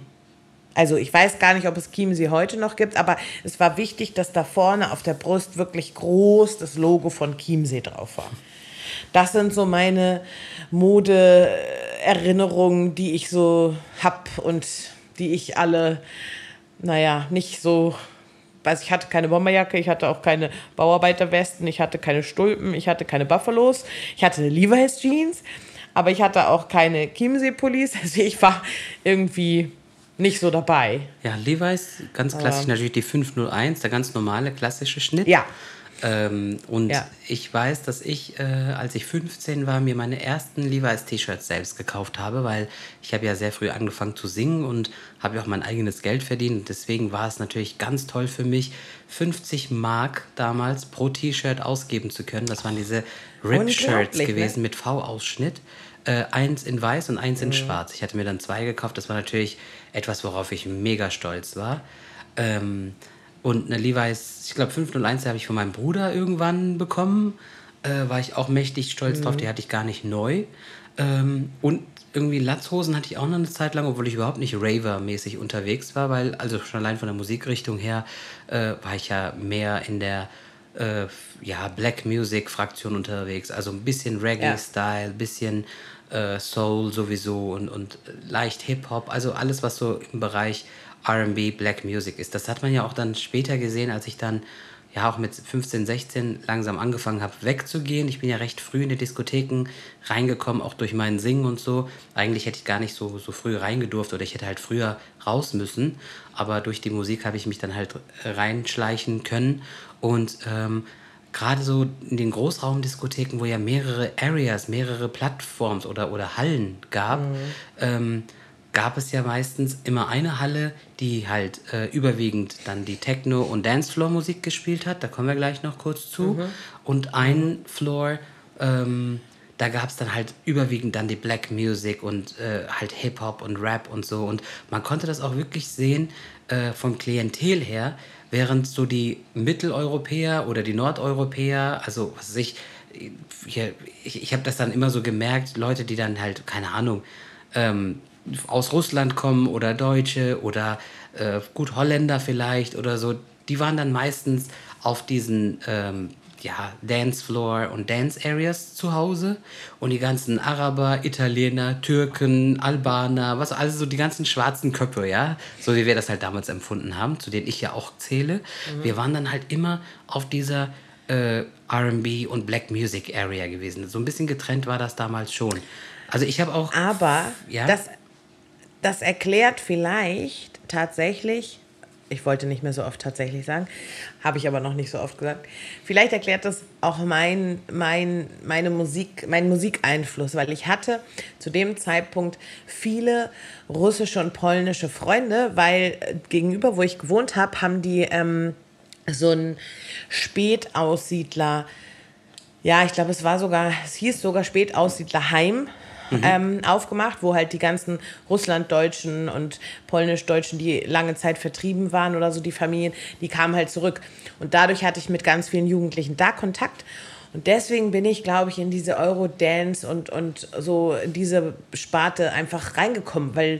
Also ich weiß gar nicht, ob es Chiemsee heute noch gibt, aber es war wichtig, dass da vorne auf der Brust wirklich groß das Logo von Chiemsee drauf war. Das sind so meine Mode-Erinnerungen, die ich so hab und die ich alle, naja, nicht so. Weiß ich hatte keine Bomberjacke, ich hatte auch keine Bauarbeiterwesten, ich hatte keine Stulpen, ich hatte keine Buffalos, ich hatte Levi's Jeans, aber ich hatte auch keine Chiemsee-Pullis. Also ich war irgendwie nicht so dabei. Ja, Levi's, ganz klassisch natürlich die 501, der ganz normale klassische Schnitt. Ja. Ähm, und Ja. ich weiß, dass ich, äh, als ich 15 war, mir meine ersten Levi's T-Shirts selbst gekauft habe, weil ich habe ja sehr früh angefangen zu singen und habe ja auch mein eigenes Geld verdient. Und deswegen war es natürlich ganz toll für mich, 50 Mark damals pro T-Shirt ausgeben zu können. Das waren diese Rip-Shirts ne? gewesen mit V-Ausschnitt. Äh, eins in weiß und eins in Mhm. schwarz. Ich hatte mir dann zwei gekauft. Das war natürlich etwas, worauf ich mega stolz war. Ähm, und eine Levi's, ich glaube 501, die habe ich von meinem Bruder irgendwann bekommen. Äh, war ich auch mächtig stolz drauf. Die hatte ich gar nicht neu. Ähm, und irgendwie Latzhosen hatte ich auch noch eine Zeit lang, obwohl ich überhaupt nicht Raver-mäßig unterwegs war, weil, also schon allein von der Musikrichtung her, äh, war ich ja mehr in der äh, ja, Black Music-Fraktion unterwegs. Also ein bisschen Reggae-Style, bisschen äh, Soul sowieso und, und leicht Hip-Hop. Also alles, was so im Bereich RB, Black Music ist. Das hat man ja auch dann später gesehen, als ich dann ja auch mit 15, 16 langsam angefangen habe, wegzugehen. Ich bin ja recht früh in die Diskotheken reingekommen, auch durch meinen Singen und so. Eigentlich hätte ich gar nicht so, so früh reingedurft oder ich hätte halt früher raus müssen. Aber durch die Musik habe ich mich dann halt reinschleichen können. Und ähm, gerade so in den Großraumdiskotheken, wo ja mehrere Areas, mehrere Plattforms oder, oder Hallen gab, ähm, gab es ja meistens immer eine Halle, die halt äh, überwiegend dann die Techno- und Dancefloor-Musik gespielt hat. Da kommen wir gleich noch kurz zu. Und ein Floor, ähm, da gab es dann halt überwiegend dann die Black Music und äh, halt Hip-Hop und Rap und so. Und man konnte das auch wirklich sehen äh, vom Klientel her, während so die Mitteleuropäer oder die Nordeuropäer, also was weiß ich, hier, ich, ich habe das dann immer so gemerkt, Leute, die dann halt, keine Ahnung, ähm, aus Russland kommen oder Deutsche oder äh, gut Holländer vielleicht oder so, die waren dann meistens auf diesen ähm, ja, Dancefloor und Dance Areas zu Hause und die ganzen Araber, Italiener, Türken, Albaner, was also so die ganzen schwarzen Köpfe, ja, so wie wir das halt damals empfunden haben, zu denen ich ja auch zähle. Wir waren dann halt immer auf dieser äh, R&B und Black Music Area gewesen. So ein bisschen getrennt war das damals schon. Also ich habe auch Aber Ja? das, das erklärt vielleicht tatsächlich, ich wollte nicht mehr so oft tatsächlich sagen, habe ich aber noch nicht so oft gesagt. Vielleicht erklärt das auch mein, mein, meine Musik, meinen Musikeinfluss, weil ich hatte zu dem Zeitpunkt viele russische und polnische Freunde, weil äh, gegenüber, wo ich gewohnt habe, haben die ähm, so einen Spätaussiedler ja, ich glaube, es war sogar, es hieß sogar Spätaussiedlerheim ähm, aufgemacht, wo halt die ganzen Russlanddeutschen und Polnischdeutschen, die lange Zeit vertrieben waren oder so, die Familien, die kamen halt zurück. Und dadurch hatte ich mit ganz vielen Jugendlichen da Kontakt. Und deswegen bin ich, glaube ich, in diese Eurodance und, und so in diese Sparte einfach reingekommen, weil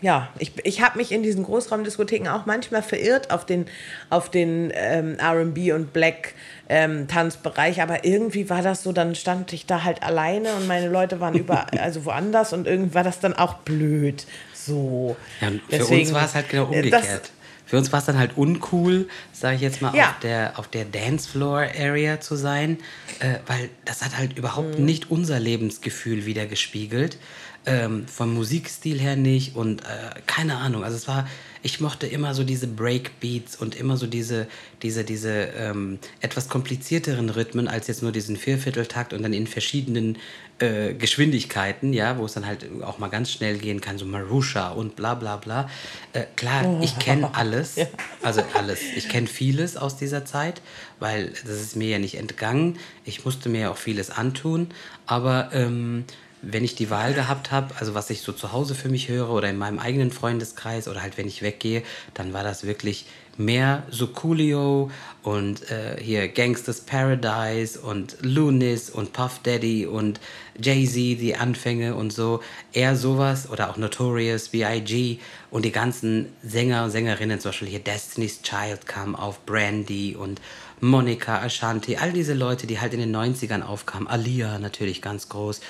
ja, ich, ich habe mich in diesen Großraumdiskotheken auch manchmal verirrt auf den, auf den ähm, RB und Black ähm, Tanzbereich, aber irgendwie war das so, dann stand ich da halt alleine und meine Leute waren über, also woanders und irgendwie war das dann auch blöd. So. Ja, für Deswegen, uns war es halt genau äh, umgekehrt. das- für uns war es dann halt uncool, sage ich jetzt mal, Ja. auf der, auf der Dancefloor-Area zu sein, äh, weil das hat halt überhaupt Mhm. nicht unser Lebensgefühl wieder gespiegelt. Ähm, vom Musikstil her nicht und äh, keine Ahnung. Also es war, ich mochte immer so diese Breakbeats und immer so diese, diese, diese ähm, etwas komplizierteren Rhythmen als jetzt nur diesen Viervierteltakt und dann in verschiedenen äh, Geschwindigkeiten, ja, wo es dann halt auch mal ganz schnell gehen kann, so Marusha und bla bla bla. Äh, klar, ich kenne alles, also alles. Ich kenne vieles aus dieser Zeit, weil das ist mir ja nicht entgangen. Ich musste mir ja auch vieles antun, aber ähm, wenn ich die Wahl gehabt habe, also was ich so zu Hause für mich höre oder in meinem eigenen Freundeskreis oder halt wenn ich weggehe, dann war das wirklich mehr so Coolio und äh, hier Gangsters Paradise und Lunis und Puff Daddy und Jay-Z, die Anfänge und so. Eher sowas oder auch Notorious, B.I.G. und die ganzen Sänger und Sängerinnen, zum Beispiel hier Destiny's Child kam auf, Brandy und Monica, Ashanti, all diese Leute, die halt in den 90ern aufkamen, Alia natürlich ganz groß.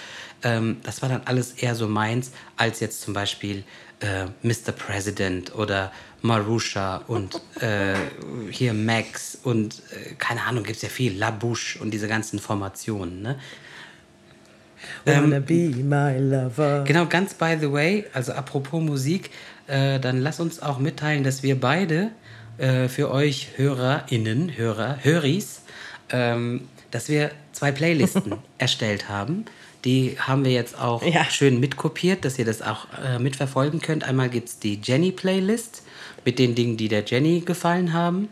Ähm, das war dann alles eher so meins, als jetzt zum Beispiel äh, Mr. President oder Marusha und äh, hier Max und äh, keine Ahnung, gibt es ja viel, La Bouche und diese ganzen Formationen. Ne? Wanna ähm, be my lover. Genau, ganz by the way, also apropos Musik, äh, dann lass uns auch mitteilen, dass wir beide äh, für euch HörerInnen, Hörer, Höris, ähm, dass wir zwei Playlisten erstellt haben. Die haben wir jetzt auch ja. schön mitkopiert, dass ihr das auch äh, mitverfolgen könnt. Einmal gibt es die Jenny-Playlist mit den Dingen, die der Jenny gefallen haben.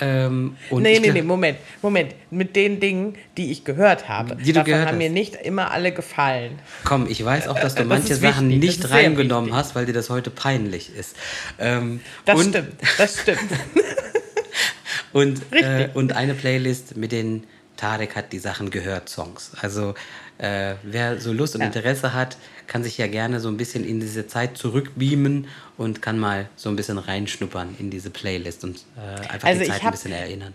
Ähm, nee, nee, nee, Moment, Moment. Mit den Dingen, die ich gehört habe. Die Davon gehört haben hast. mir nicht immer alle gefallen. Komm, ich weiß auch, dass du manche Sachen nicht reingenommen hast, weil dir das heute peinlich ist. Ähm, das stimmt, das stimmt. und, äh, und eine Playlist mit den Tarek hat die Sachen gehört Songs. Also äh, wer so Lust und ja. Interesse hat, kann sich ja gerne so ein bisschen in diese Zeit zurückbeamen und kann mal so ein bisschen reinschnuppern in diese Playlist und äh, einfach also die Zeit ein bisschen erinnern.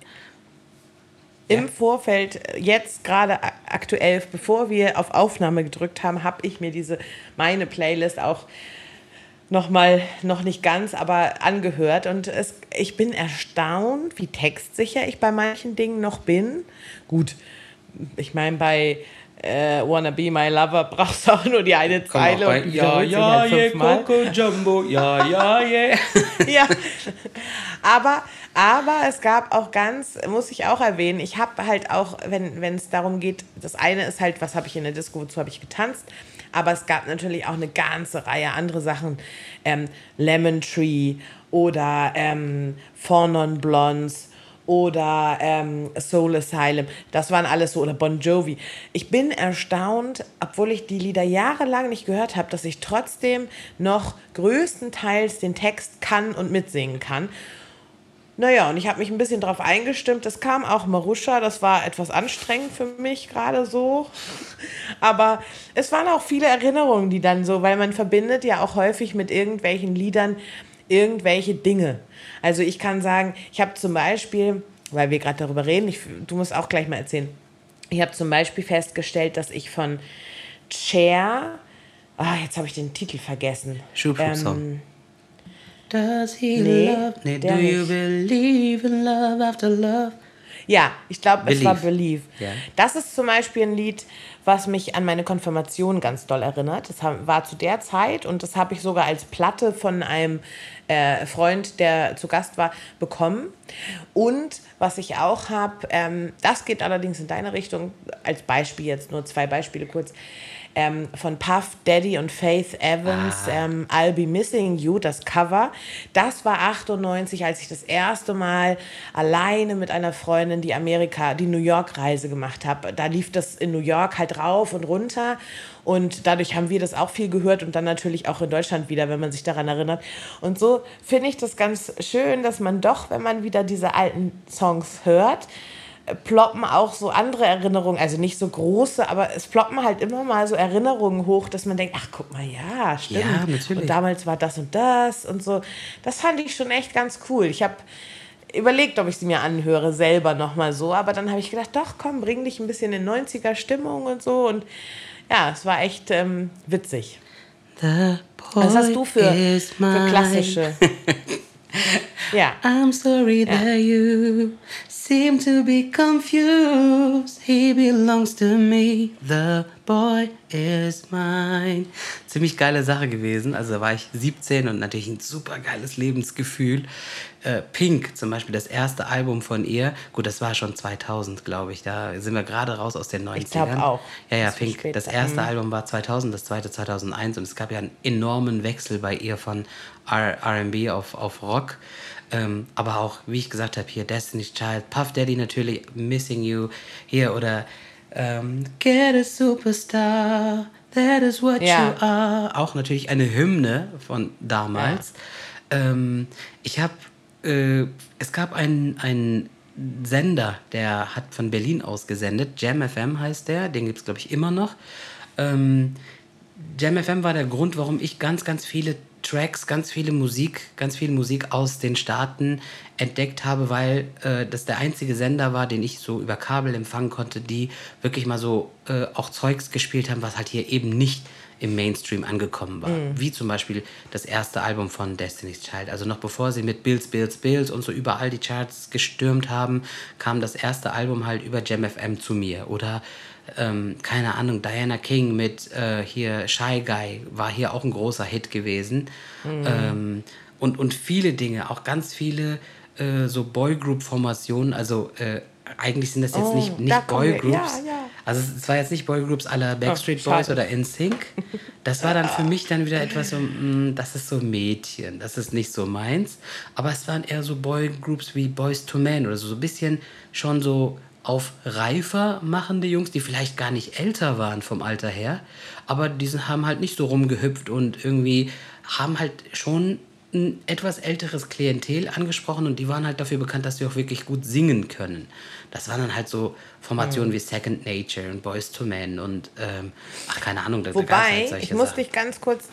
Im ja. Vorfeld, jetzt gerade aktuell, bevor wir auf Aufnahme gedrückt haben, habe ich mir diese meine Playlist auch noch mal noch nicht ganz, aber angehört und es, ich bin erstaunt, wie textsicher ich bei manchen Dingen noch bin. Gut, ich meine bei äh, Wanna Be My Lover brauchst du auch nur die eine Zeile und ja, ja, halt yeah, Coco Jumbo, ja, ja, yeah. ja, aber, aber es gab auch ganz, muss ich auch erwähnen, ich habe halt auch, wenn es darum geht, das eine ist halt, was habe ich in der Disco, wozu habe ich getanzt, aber es gab natürlich auch eine ganze Reihe andere Sachen, ähm, Lemon Tree oder ähm, Four Non Blondes oder ähm, Soul Asylum. Das waren alles so, oder Bon Jovi. Ich bin erstaunt, obwohl ich die Lieder jahrelang nicht gehört habe, dass ich trotzdem noch größtenteils den Text kann und mitsingen kann. Naja, und ich habe mich ein bisschen darauf eingestimmt. Es kam auch Marusha, das war etwas anstrengend für mich gerade so. Aber es waren auch viele Erinnerungen, die dann so, weil man verbindet ja auch häufig mit irgendwelchen Liedern irgendwelche Dinge. Also ich kann sagen, ich habe zum Beispiel, weil wir gerade darüber reden, ich, du musst auch gleich mal erzählen, ich habe zum Beispiel festgestellt, dass ich von Cher, ah, jetzt habe ich den Titel vergessen. Schulflugssong. Ähm, Does he nee, love? Nee, do you nicht. believe in love after love? Ja, ich glaube, es war Believe. Yeah. Das ist zum Beispiel ein Lied, was mich an meine Konfirmation ganz doll erinnert. Das war zu der Zeit und das habe ich sogar als Platte von einem äh, Freund, der zu Gast war, bekommen. Und was ich auch habe, ähm, das geht allerdings in deine Richtung, als Beispiel jetzt nur zwei Beispiele kurz. Ähm, von Puff Daddy und Faith Evans, ah. ähm, I'll Be Missing You, das Cover. Das war 98, als ich das erste Mal alleine mit einer Freundin die Amerika, die New York Reise gemacht habe. Da lief das in New York halt rauf und runter und dadurch haben wir das auch viel gehört und dann natürlich auch in Deutschland wieder, wenn man sich daran erinnert. Und so finde ich das ganz schön, dass man doch, wenn man wieder diese alten Songs hört, ploppen auch so andere Erinnerungen, also nicht so große, aber es ploppen halt immer mal so Erinnerungen hoch, dass man denkt, ach guck mal, ja, stimmt. Ja, natürlich. Und damals war das und das und so. Das fand ich schon echt ganz cool. Ich habe überlegt, ob ich sie mir anhöre, selber nochmal so, aber dann habe ich gedacht, doch, komm, bring dich ein bisschen in 90er Stimmung und so und ja, es war echt ähm, witzig. Was hast du für, für klassische? ja. I'm sorry that you seem to be confused. He belongs to me. The boy is mine. Ziemlich geile Sache gewesen. Also da war ich 17 und natürlich ein super geiles Lebensgefühl. Äh, Pink zum Beispiel, das erste Album von ihr, gut, das war schon 2000, glaube ich. Da sind wir gerade raus aus den 90ern. Ich glaube auch. Ja, ja, das Pink. Das erste mhm. Album war 2000, das zweite 2001 und es gab ja einen enormen Wechsel bei ihr von RB auf, auf Rock. Ähm, aber auch, wie ich gesagt habe, hier Destiny's Child, Puff Daddy natürlich, Missing You, hier oder ähm, Get a Superstar, That is what ja. you are. Auch natürlich eine Hymne von damals. Ja. Ähm, ich habe, äh, es gab einen, einen Sender, der hat von Berlin aus gesendet. Jam FM heißt der, den gibt es, glaube ich, immer noch. Ähm, Jam FM war der Grund, warum ich ganz, ganz viele Tracks, ganz viele Musik, ganz viel Musik aus den Staaten entdeckt habe, weil äh, das der einzige Sender war, den ich so über Kabel empfangen konnte, die wirklich mal so äh, auch Zeugs gespielt haben, was halt hier eben nicht im Mainstream angekommen war. Mhm. Wie zum Beispiel das erste Album von Destiny's Child. Also noch bevor sie mit Bills, Bills, Bills und so überall die Charts gestürmt haben, kam das erste Album halt über Jam FM zu mir. Oder ähm, keine Ahnung, Diana King mit äh, hier Shy Guy war hier auch ein großer Hit gewesen. Mhm. Ähm, und, und viele Dinge, auch ganz viele äh, so Boygroup-Formationen, also äh, eigentlich sind das jetzt oh, nicht, nicht Boygroups. Ja, ja. Also es war jetzt nicht Boygroups aller Backstreet oh, Boys oder NSYNC. Das war dann für mich dann wieder etwas so, mh, mm, das ist so Mädchen, das ist nicht so meins. Aber es waren eher so Boygroups wie Boys to Men oder so, so ein bisschen schon so auf reifer machende Jungs, die vielleicht gar nicht älter waren vom Alter her, aber die haben halt nicht so rumgehüpft und irgendwie haben halt schon ein etwas älteres Klientel angesprochen und die waren halt dafür bekannt, dass sie auch wirklich gut singen können. Das waren dann halt so Formationen mhm. wie Second Nature und Boys to Men und ähm, ach keine Ahnung. Da Wobei, halt ich muss Sachen. dich ganz kurz,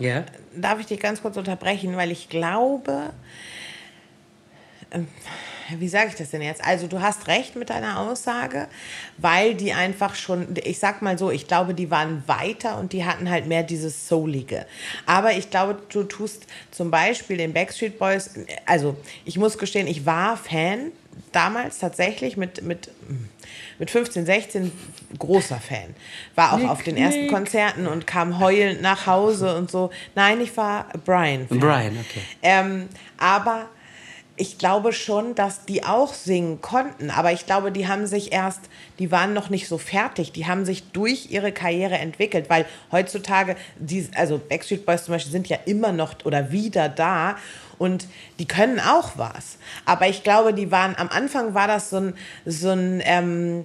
yeah? darf ich dich ganz kurz unterbrechen, weil ich glaube, ähm, wie sage ich das denn jetzt? Also du hast recht mit deiner Aussage, weil die einfach schon, ich sag mal so, ich glaube, die waren weiter und die hatten halt mehr dieses Soulige. Aber ich glaube, du tust zum Beispiel den Backstreet Boys, also ich muss gestehen, ich war Fan damals tatsächlich mit, mit, mit 15, 16 großer Fan. War auch Nick, auf den ersten Nick. Konzerten und kam heulend nach Hause und so. Nein, ich war Brian. -Fan. Brian, okay. Ähm, aber ich glaube schon, dass die auch singen konnten, aber ich glaube, die haben sich erst, die waren noch nicht so fertig, die haben sich durch ihre Karriere entwickelt, weil heutzutage, die, also Backstreet Boys zum Beispiel sind ja immer noch oder wieder da und die können auch was. Aber ich glaube, die waren, am Anfang war das so ein, so ein ähm,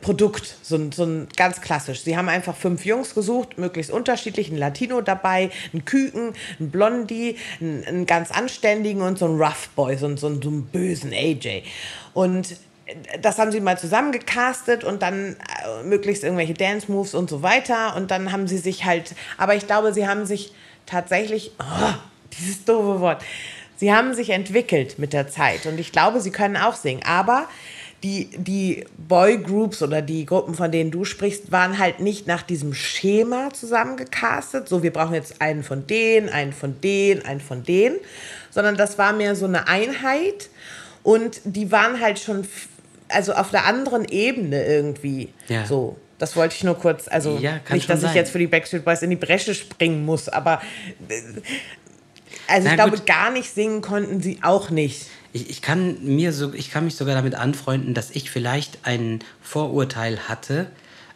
Produkt, so ein, so ein ganz klassisch. Sie haben einfach fünf Jungs gesucht, möglichst unterschiedlich, ein Latino dabei, ein Küken, ein Blondie, einen, ganz anständigen und so ein Rough Boy, so, so, so einen bösen AJ. Und das haben sie mal zusammengecastet und dann äh, möglichst irgendwelche Dance Moves und so weiter. Und dann haben sie sich halt, aber ich glaube, sie haben sich tatsächlich, oh, dieses doofe Wort, sie haben sich entwickelt mit der Zeit. Und ich glaube, sie können auch singen. Aber die, die Boygroups oder die Gruppen, von denen du sprichst, waren halt nicht nach diesem Schema zusammengecastet. So, wir brauchen jetzt einen von denen, einen von denen, einen von denen. Sondern das war mehr so eine Einheit. Und die waren halt schon, also auf der anderen Ebene irgendwie. Ja. So. Das wollte ich nur kurz, also ja, nicht, dass ich jetzt für die Backstreet Boys in die Bresche springen muss, aber äh, also Na, ich glaube, gut. gar nicht singen konnten sie auch nicht ich, ich, kann mir so, ich kann mich sogar damit anfreunden, dass ich vielleicht ein Vorurteil hatte,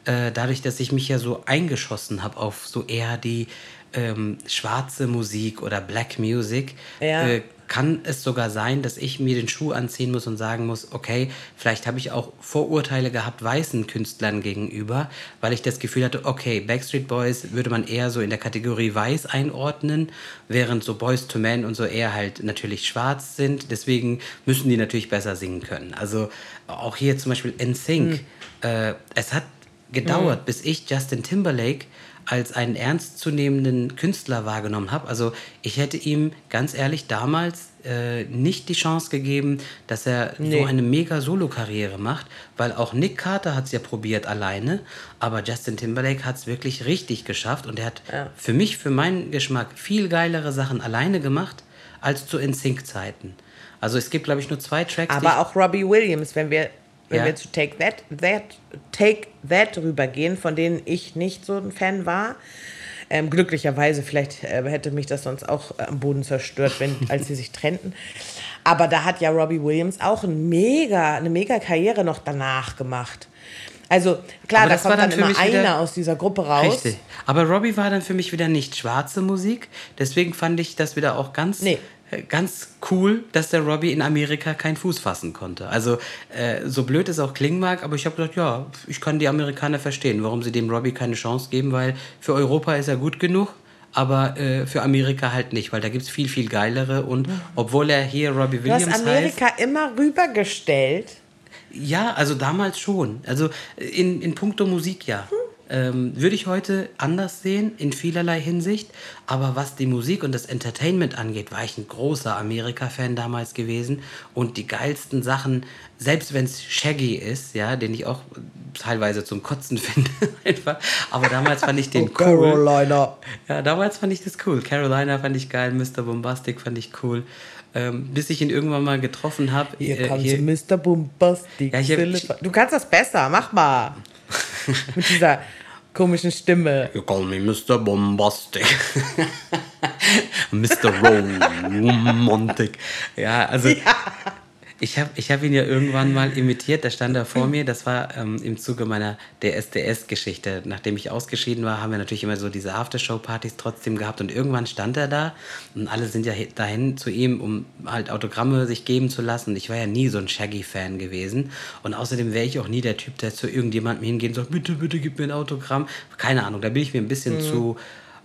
äh, dadurch, dass ich mich ja so eingeschossen habe auf so eher die ähm, schwarze Musik oder Black Music. Ja. Äh, kann es sogar sein, dass ich mir den Schuh anziehen muss und sagen muss, okay, vielleicht habe ich auch Vorurteile gehabt weißen Künstlern gegenüber, weil ich das Gefühl hatte, okay, Backstreet Boys würde man eher so in der Kategorie weiß einordnen, während so Boys to Men und so eher halt natürlich schwarz sind. Deswegen müssen die natürlich besser singen können. Also auch hier zum Beispiel NSYNC. Mhm. Äh, es hat gedauert, mhm. bis ich Justin Timberlake als einen ernstzunehmenden Künstler wahrgenommen habe. Also ich hätte ihm ganz ehrlich damals äh, nicht die Chance gegeben, dass er nee. so eine mega Solo-Karriere macht, weil auch Nick Carter hat es ja probiert alleine, aber Justin Timberlake hat es wirklich richtig geschafft und er hat ja. für mich, für meinen Geschmack, viel geilere Sachen alleine gemacht als zu NSYNC-Zeiten. Also es gibt, glaube ich, nur zwei Tracks. Aber auch Robbie Williams, wenn wir wenn ja. wir zu Take That, That, Take That rübergehen, von denen ich nicht so ein Fan war. Ähm, glücklicherweise, vielleicht äh, hätte mich das sonst auch am Boden zerstört, wenn, als sie sich trennten. Aber da hat ja Robbie Williams auch ein mega, eine mega Karriere noch danach gemacht. Also klar, da kommt dann, dann immer einer aus dieser Gruppe raus. Richtig. Aber Robbie war dann für mich wieder nicht schwarze Musik. Deswegen fand ich das wieder auch ganz nee ganz cool, dass der Robbie in Amerika keinen Fuß fassen konnte. Also äh, so blöd es auch klingen mag, aber ich habe gedacht, ja, ich kann die Amerikaner verstehen, warum sie dem Robbie keine Chance geben, weil für Europa ist er gut genug, aber äh, für Amerika halt nicht, weil da gibt es viel, viel geilere und obwohl er hier Robbie Williams Du hast Amerika heißt, immer rübergestellt. Ja, also damals schon. Also in, in puncto Musik ja. Hm. Ähm, würde ich heute anders sehen, in vielerlei Hinsicht. Aber was die Musik und das Entertainment angeht, war ich ein großer Amerika-Fan damals gewesen. Und die geilsten Sachen, selbst wenn es Shaggy ist, ja, den ich auch teilweise zum Kotzen finde, einfach. Aber damals fand ich den oh, cool. Carolina. Ja, damals fand ich das cool. Carolina fand ich geil, Mr. Bombastic fand ich cool. Ähm, bis ich ihn irgendwann mal getroffen habe. Hier äh, hier. Mr. Bombastic. Ja, hab, du kannst das besser, mach mal. Mit dieser komischen Stimme. You call me Mr. Bombastic. Mr. Romantic. Ja, also ja. Ich habe ich hab ihn ja irgendwann mal imitiert, da stand er vor mir. Das war ähm, im Zuge meiner DSDS-Geschichte. Nachdem ich ausgeschieden war, haben wir natürlich immer so diese Aftershow-Partys trotzdem gehabt. Und irgendwann stand er da und alle sind ja dahin zu ihm, um halt Autogramme sich geben zu lassen. Ich war ja nie so ein Shaggy-Fan gewesen. Und außerdem wäre ich auch nie der Typ, der zu irgendjemandem hingehen und sagt, bitte, bitte gib mir ein Autogramm. Keine Ahnung, da bin ich mir ein bisschen mhm. zu...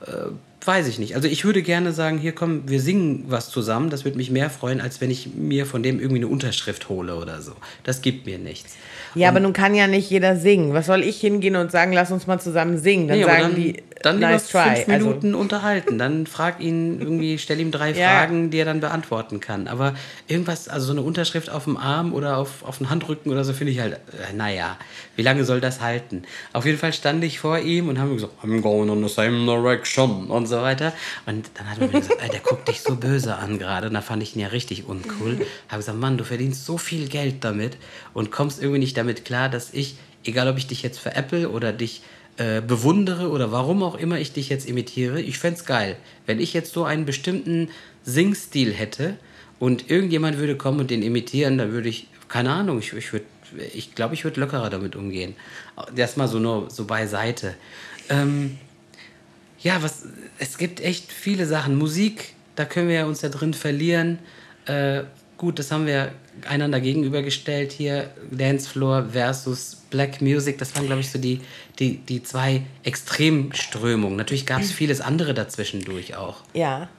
Äh, weiß ich nicht. Also ich würde gerne sagen, hier komm, wir singen was zusammen. Das würde mich mehr freuen, als wenn ich mir von dem irgendwie eine Unterschrift hole oder so. Das gibt mir nichts. Ja, und aber nun kann ja nicht jeder singen. Was soll ich hingehen und sagen, lass uns mal zusammen singen? Dann nee, sagen dann, die, dann nice lieber fünf also Minuten also. unterhalten. Dann frag ihn irgendwie, stell ihm drei ja. Fragen, die er dann beantworten kann. Aber irgendwas, also so eine Unterschrift auf dem Arm oder auf, auf dem Handrücken oder so, finde ich halt, äh, naja, wie lange soll das halten? Auf jeden Fall stand ich vor ihm und haben gesagt, I'm going in the same direction und so weiter. Und dann hat er mir gesagt, der guckt dich so böse an gerade. Und da fand ich ihn ja richtig uncool. Habe gesagt, Mann, du verdienst so viel Geld damit und kommst irgendwie nicht damit klar, dass ich, egal ob ich dich jetzt veräpple oder dich äh, bewundere oder warum auch immer ich dich jetzt imitiere, ich fände es geil. Wenn ich jetzt so einen bestimmten Singstil hätte und irgendjemand würde kommen und den imitieren, dann würde ich, keine Ahnung, ich, ich würde, ich glaube, ich würde lockerer damit umgehen. Erstmal so nur so beiseite. Ähm, ja, was, es gibt echt viele Sachen. Musik, da können wir uns ja drin verlieren. Äh, gut, das haben wir einander gegenübergestellt hier. Dancefloor versus Black Music. Das waren, glaube ich, so die, die, die zwei Extremströmungen. Natürlich gab es vieles andere dazwischendurch auch. Ja.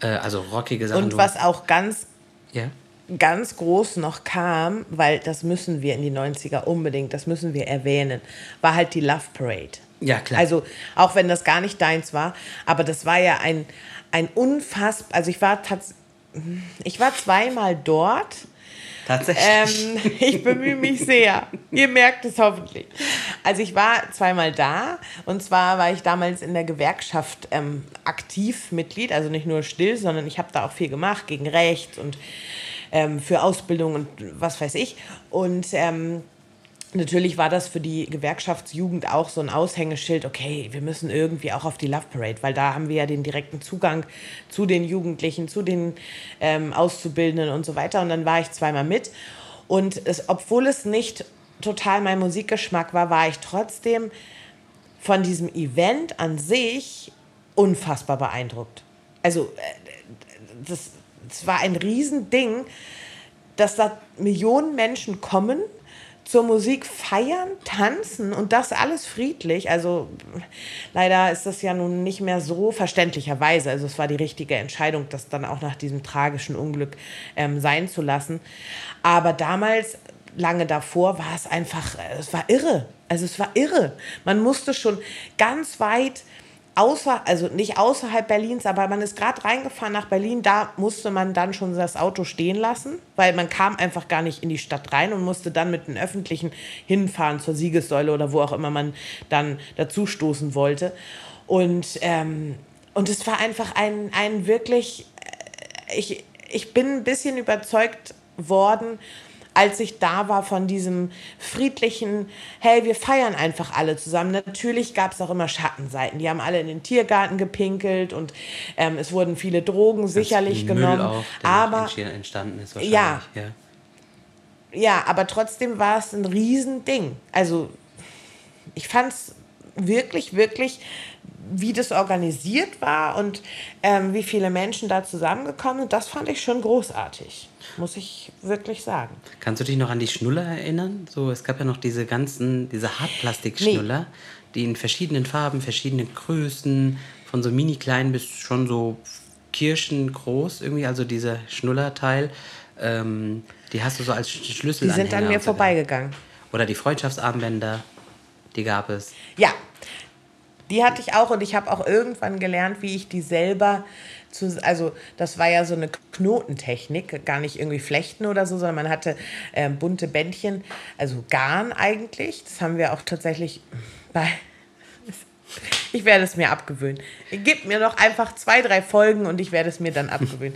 Äh, also rockige Sachen. Und was auch ganz, ja? ganz groß noch kam, weil das müssen wir in die 90er unbedingt, das müssen wir erwähnen, war halt die Love Parade. Ja, klar. Also, auch wenn das gar nicht deins war, aber das war ja ein, ein unfassbar, also ich war tatsächlich, ich war zweimal dort. Tatsächlich. Ähm, ich bemühe mich sehr. Ihr merkt es hoffentlich. Also ich war zweimal da und zwar war ich damals in der Gewerkschaft ähm, aktiv Mitglied, also nicht nur still, sondern ich habe da auch viel gemacht gegen Rechts und ähm, für Ausbildung und was weiß ich. Und ähm, Natürlich war das für die Gewerkschaftsjugend auch so ein Aushängeschild, okay, wir müssen irgendwie auch auf die Love Parade, weil da haben wir ja den direkten Zugang zu den Jugendlichen, zu den ähm, Auszubildenden und so weiter. Und dann war ich zweimal mit. Und es, obwohl es nicht total mein Musikgeschmack war, war ich trotzdem von diesem Event an sich unfassbar beeindruckt. Also äh, das, das war ein Riesending, dass da Millionen Menschen kommen zur Musik feiern, tanzen und das alles friedlich. Also leider ist das ja nun nicht mehr so verständlicherweise. Also es war die richtige Entscheidung, das dann auch nach diesem tragischen Unglück ähm, sein zu lassen. Aber damals, lange davor, war es einfach, es war irre. Also es war irre. Man musste schon ganz weit außer, also nicht außerhalb Berlins, aber man ist gerade reingefahren nach Berlin, da musste man dann schon das Auto stehen lassen, weil man kam einfach gar nicht in die Stadt rein und musste dann mit den Öffentlichen hinfahren zur Siegessäule oder wo auch immer man dann dazu stoßen wollte. Und, ähm, und es war einfach ein, ein wirklich, äh, ich, ich bin ein bisschen überzeugt worden, als ich da war von diesem friedlichen, hey, wir feiern einfach alle zusammen. Natürlich gab es auch immer Schattenseiten. Die haben alle in den Tiergarten gepinkelt und ähm, es wurden viele Drogen das sicherlich genommen. Auch, aber entstanden ist wahrscheinlich. Ja, ja. Ja, aber trotzdem war es ein Riesending. Also ich fand es wirklich, wirklich, wie das organisiert war und ähm, wie viele Menschen da zusammengekommen sind, das fand ich schon großartig, muss ich wirklich sagen. Kannst du dich noch an die Schnuller erinnern? So, es gab ja noch diese ganzen, diese Hartplastikschnuller, nee. die in verschiedenen Farben, verschiedenen Größen, von so mini klein bis schon so kirschengroß irgendwie, also dieser Schnullerteil. Ähm, die hast du so als Schlüssel. Die sind an mir vorbeigegangen. Oder die Freundschaftsarmbänder, die gab es. Ja, die hatte ich auch und ich habe auch irgendwann gelernt, wie ich die selber zu, also das war ja so eine Knotentechnik, gar nicht irgendwie flechten oder so, sondern man hatte äh, bunte Bändchen, also Garn eigentlich. Das haben wir auch tatsächlich bei ich werde es mir abgewöhnen. Gib mir noch einfach zwei, drei Folgen und ich werde es mir dann abgewöhnen.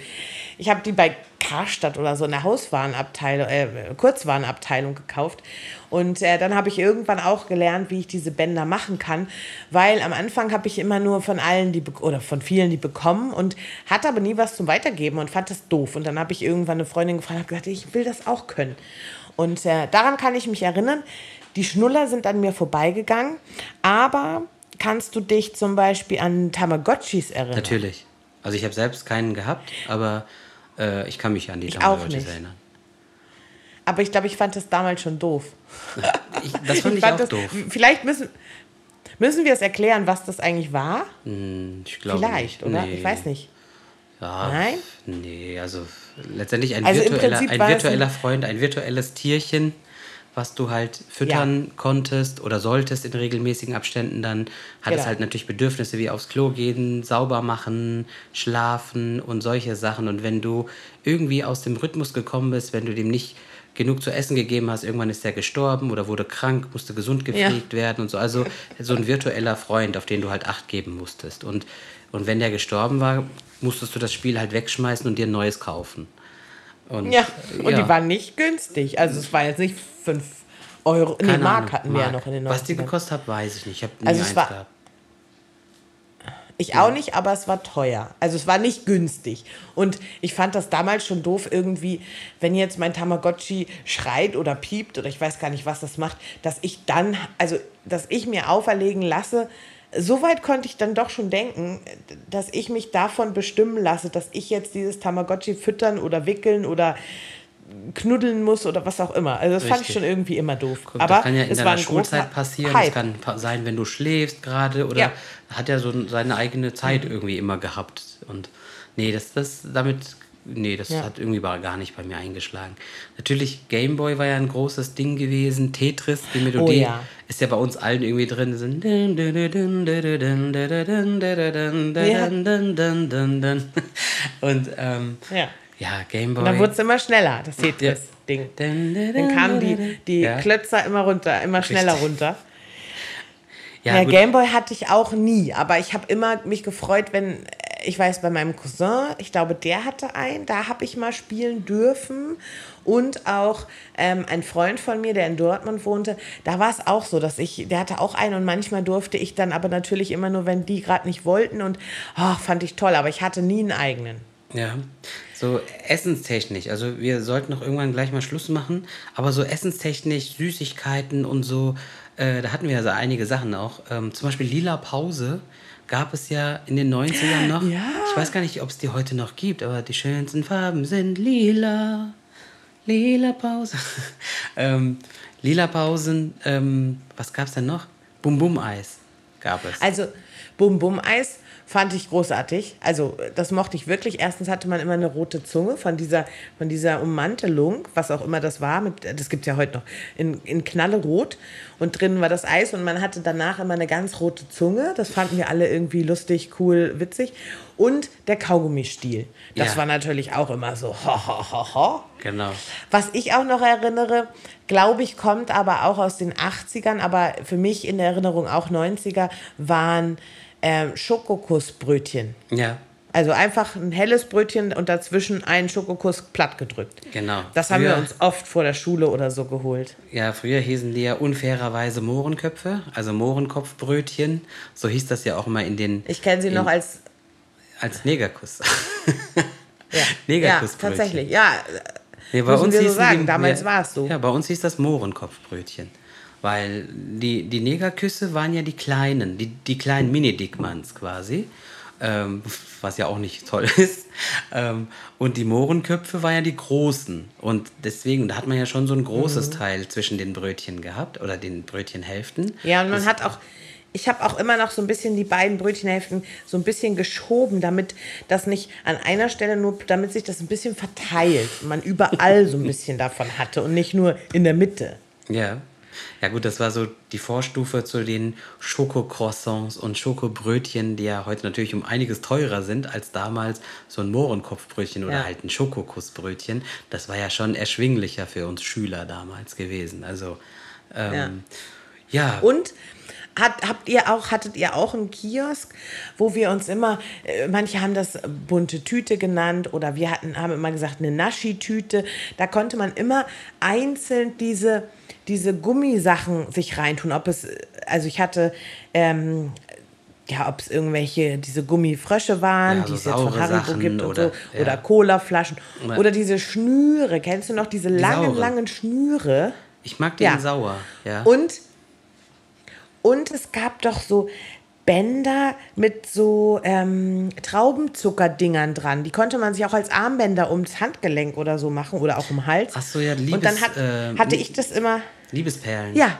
Ich habe die bei Karstadt oder so in der Hauswarenabteilung, äh, Kurzwarenabteilung gekauft. Und äh, dann habe ich irgendwann auch gelernt, wie ich diese Bänder machen kann, weil am Anfang habe ich immer nur von allen die oder von vielen die bekommen und hatte aber nie was zum Weitergeben und fand das doof. Und dann habe ich irgendwann eine Freundin gefragt und gesagt, ich will das auch können. Und äh, daran kann ich mich erinnern. Die Schnuller sind an mir vorbeigegangen, aber kannst du dich zum Beispiel an Tamagotchis erinnern? Natürlich. Also ich habe selbst keinen gehabt, aber äh, ich kann mich an die ich Tamagotchis erinnern. Aber ich glaube, ich fand das damals schon doof. Ich, das fand ich, ich auch das, doof. Vielleicht müssen, müssen wir es erklären, was das eigentlich war? Hm, ich glaube Vielleicht, nicht. oder? Nee. Ich weiß nicht. Ja, Nein? Nee, also letztendlich ein also virtueller, ein virtueller Freund, ein virtuelles Tierchen, was du halt füttern ja. konntest oder solltest in regelmäßigen Abständen, dann hat genau. es halt natürlich Bedürfnisse wie aufs Klo gehen, sauber machen, schlafen und solche Sachen. Und wenn du irgendwie aus dem Rhythmus gekommen bist, wenn du dem nicht genug zu essen gegeben hast, irgendwann ist der gestorben oder wurde krank, musste gesund gepflegt ja. werden und so. Also so ein virtueller Freund, auf den du halt Acht geben musstest. Und, und wenn der gestorben war, musstest du das Spiel halt wegschmeißen und dir ein neues kaufen. Und, ja, und ja. die waren nicht günstig. Also es war jetzt nicht 5 Euro. Keine nee, Mark Ahnung, hatten wir Mark. ja noch in den 90ern. Was die gekostet hat, weiß ich nicht. Ich habe nie also eins war, gehabt. Ich ja. auch nicht, aber es war teuer. Also es war nicht günstig. Und ich fand das damals schon doof, irgendwie, wenn jetzt mein Tamagotchi schreit oder piept oder ich weiß gar nicht, was das macht, dass ich dann, also dass ich mir auferlegen lasse, so weit konnte ich dann doch schon denken, dass ich mich davon bestimmen lasse, dass ich jetzt dieses Tamagotchi füttern oder wickeln oder knuddeln muss oder was auch immer. Also das Richtig. fand ich schon irgendwie immer doof. Guck, Aber das kann ja in deiner Schulzeit passieren. Hype. Das kann sein, wenn du schläfst gerade oder ja. hat ja so seine eigene Zeit mhm. irgendwie immer gehabt. Und nee, das, das damit nee, das ja. hat irgendwie gar nicht bei mir eingeschlagen. Natürlich, Gameboy war ja ein großes Ding gewesen. Tetris, die Melodie oh, ja. ist ja bei uns allen irgendwie drin. Und ähm, ja. ja, Gameboy. Und dann wurde es immer schneller, das Tetris-Ding. Dann kamen die, die ja. Klötzer immer runter, immer schneller Richtig. runter. Ja, ja Gameboy hatte ich auch nie, aber ich habe immer mich gefreut, wenn ich weiß, bei meinem Cousin, ich glaube, der hatte einen, da habe ich mal spielen dürfen. Und auch ähm, ein Freund von mir, der in Dortmund wohnte, da war es auch so, dass ich, der hatte auch einen. Und manchmal durfte ich dann aber natürlich immer nur, wenn die gerade nicht wollten. Und oh, fand ich toll, aber ich hatte nie einen eigenen. Ja, so essenstechnisch, also wir sollten noch irgendwann gleich mal Schluss machen, aber so essenstechnisch, Süßigkeiten und so, äh, da hatten wir ja so einige Sachen auch. Ähm, zum Beispiel Lila Pause gab es ja in den 90ern noch. Ja. Ich weiß gar nicht, ob es die heute noch gibt, aber die schönsten Farben sind lila. Lila Pause. ähm, lila Pausen, ähm, was gab es denn noch? Bum Bum Eis gab es. Also Bum Bum Eis fand ich großartig. Also das mochte ich wirklich. Erstens hatte man immer eine rote Zunge von dieser, von dieser Ummantelung, was auch immer das war. Mit, das gibt es ja heute noch. In, in Knallerot. Und drinnen war das Eis und man hatte danach immer eine ganz rote Zunge. Das fanden wir alle irgendwie lustig, cool, witzig. Und der Kaugummistiel. Das ja. war natürlich auch immer so ho, ho, ho, ho. Genau. Was ich auch noch erinnere, glaube ich, kommt aber auch aus den 80ern, aber für mich in der Erinnerung auch 90er, waren ähm, Schokokussbrötchen. Ja. Also einfach ein helles Brötchen und dazwischen einen Schokokuss platt gedrückt. Genau. Das früher, haben wir uns oft vor der Schule oder so geholt. Ja, früher hießen die ja unfairerweise Mohrenköpfe, also Mohrenkopfbrötchen. So hieß das ja auch immer in den. Ich kenne sie in, noch als. Als Negerkuss. ja. Negerkussbrötchen. Ja, tatsächlich. Ja. Nee, bei uns wir so sagen. Die, Damals war es so. Ja, bei uns hieß das Mohrenkopfbrötchen. Weil die, die Negerküsse waren ja die kleinen, die, die kleinen Mini-Dickmanns quasi. Ähm, was ja auch nicht toll ist. Ähm, und die Mohrenköpfe waren ja die großen. Und deswegen, da hat man ja schon so ein großes Mhm. Teil zwischen den Brötchen gehabt oder den Brötchenhälften. Ja, und man Das- hat auch, ich habe auch immer noch so ein bisschen die beiden Brötchenhälften so ein bisschen geschoben, damit das nicht an einer Stelle nur, damit sich das ein bisschen verteilt. und Man überall so ein bisschen davon hatte und nicht nur in der Mitte. Ja. Ja gut, das war so die Vorstufe zu den Schokocroissants und Schokobrötchen, die ja heute natürlich um einiges teurer sind als damals so ein Mohrenkopfbrötchen oder Ja. halt ein Schokokussbrötchen. Das war ja schon erschwinglicher für uns Schüler damals gewesen. Also ähm, ja. Und hat, habt ihr auch, hattet ihr auch einen Kiosk, wo wir uns immer, äh, manche haben das bunte Tüte genannt oder wir hatten, haben immer gesagt eine Naschi-Tüte. Da konnte man immer einzeln diese, diese Gummisachen sich reintun. Ob es, also ich hatte, ähm, ja, ob es irgendwelche, diese Gummifrösche waren, Ja, die es jetzt von Haribo Sachen gibt oder- so. ja. Oder Colaflaschen. Oder- Oder diese Schnüre. Kennst du noch diese langen, sauren. langen Schnüre? ich mag den Ja. sauer. Ja. Und, und es gab doch so Bänder mit so ähm, Traubenzuckerdingern dran. Die konnte man sich auch als Armbänder ums Handgelenk oder so machen oder auch um den Hals. Ach so, ja, Und dann Liebes- hat, ähm, hatte ich das immer, Liebesperlen. ja,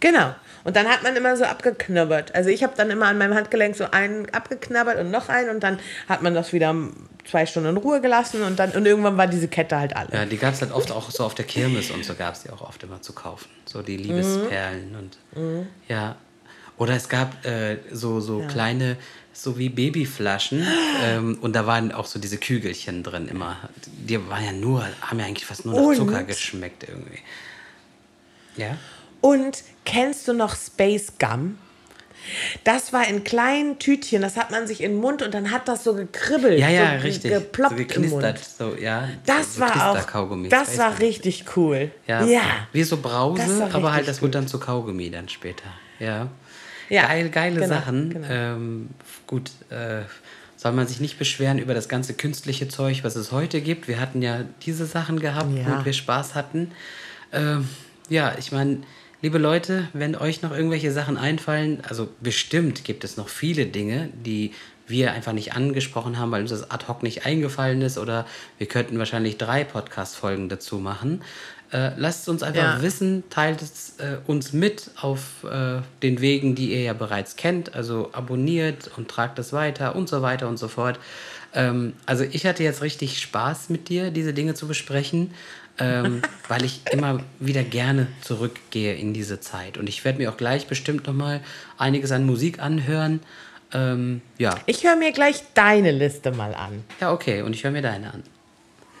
genau. Und dann hat man immer so abgeknabbert. Also ich habe dann immer an meinem Handgelenk so einen abgeknabbert und noch einen und dann hat man das wieder zwei Stunden in Ruhe gelassen und dann und irgendwann war diese Kette halt alle. Ja, die gab es halt oft auch so auf der Kirmes und so gab es die auch oft immer zu kaufen. So die Liebesperlen und ja. Oder es gab äh, so, so kleine, so wie Babyflaschen ähm, und da waren auch so diese Kügelchen drin immer. Die waren ja nur, haben ja eigentlich fast nur nach Und? Zucker geschmeckt irgendwie. Ja? Und kennst du noch Space Gum? Das war in kleinen Tütchen, das hat man sich in den Mund und dann hat das so gekribbelt. Ja, ja, so richtig. Geploppt so im Mund. geknistert. So, ja, Das so war auch, das war richtig cool. Ja, ja. wie so Brause, aber halt das wird dann zu Kaugummi dann später. Ja. Ja, Geil, geile genau, Sachen. genau. Ähm, gut, äh, soll man sich nicht beschweren über das ganze künstliche Zeug, was es heute gibt. Wir hatten ja diese Sachen gehabt, Ja. womit wir Spaß hatten. Ähm, ja, ich meine, liebe Leute, wenn euch noch irgendwelche Sachen einfallen, also bestimmt gibt es noch viele Dinge, die wir einfach nicht angesprochen haben, weil uns das ad hoc nicht eingefallen ist oder wir könnten wahrscheinlich drei Podcast-Folgen dazu machen. Äh, lasst es uns einfach Ja. wissen, teilt es äh, uns mit auf äh, den Wegen, die ihr ja bereits kennt. Also abonniert und tragt es weiter und so weiter und so fort. Ähm, also ich hatte jetzt richtig Spaß mit dir, diese Dinge zu besprechen, ähm, weil ich immer wieder gerne zurückgehe in diese Zeit. Und ich werde mir auch gleich bestimmt nochmal einiges an Musik anhören. Ähm, ja. Ich höre mir gleich deine Liste mal an. ja, okay. Und ich höre mir deine an.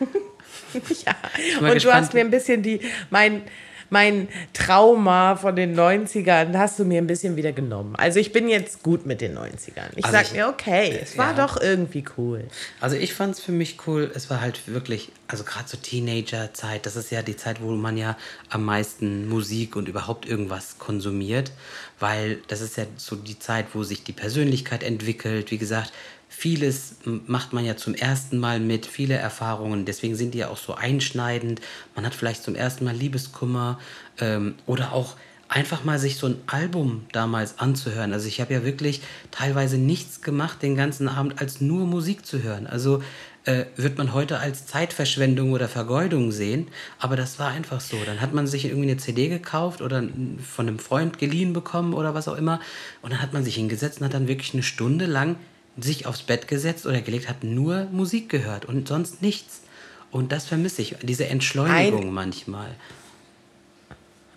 ja. Und du gespannt. hast mir ein bisschen die, mein, mein Trauma von den 90ern hast du mir ein bisschen wieder genommen. Also ich bin jetzt gut mit den 90ern. Ich Also sag ich- mir, okay, es war ja. doch irgendwie cool. Also ich fand es für mich cool, es war halt wirklich, also gerade so Teenager-Zeit, das ist ja die Zeit, wo man ja am meisten Musik und überhaupt irgendwas konsumiert, weil das ist ja so die Zeit, wo sich die Persönlichkeit entwickelt. Wie gesagt, vieles macht man ja zum ersten Mal mit, viele Erfahrungen, deswegen sind die ja auch so einschneidend. Man hat vielleicht zum ersten Mal Liebeskummer ähm, oder auch einfach mal sich so ein Album damals anzuhören. Also ich habe ja wirklich teilweise nichts gemacht den ganzen Abend, als nur Musik zu hören. Also äh, wird man heute als Zeitverschwendung oder Vergeudung sehen, aber das war einfach so. Dann hat man sich irgendwie eine CD gekauft oder von einem Freund geliehen bekommen oder was auch immer und dann hat man sich hingesetzt und hat dann wirklich eine Stunde lang sich aufs Bett gesetzt oder gelegt, hat nur Musik gehört und sonst nichts. Und das vermisse ich, diese Entschleunigung Ein- manchmal.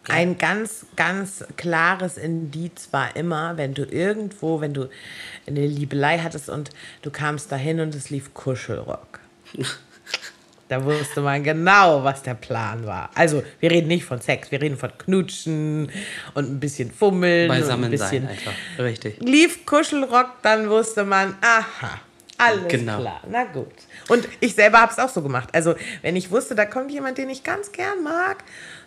Ein ganz, ganz klares Indiz war immer, wenn du irgendwo, wenn du eine Liebelei hattest und du kamst dahin und es lief Kuschelrock. Da wusste man genau, was der Plan war. Also, wir reden nicht von Sex, wir reden von Knutschen und ein bisschen Fummeln und ein Beisammen bisschen. sein einfach. Richtig. Lief Kuschelrock, dann wusste man, aha, alles Genau. klar, na gut. Und ich selber habe es auch so gemacht. Also, wenn ich wusste, da kommt jemand, den ich ganz gern mag,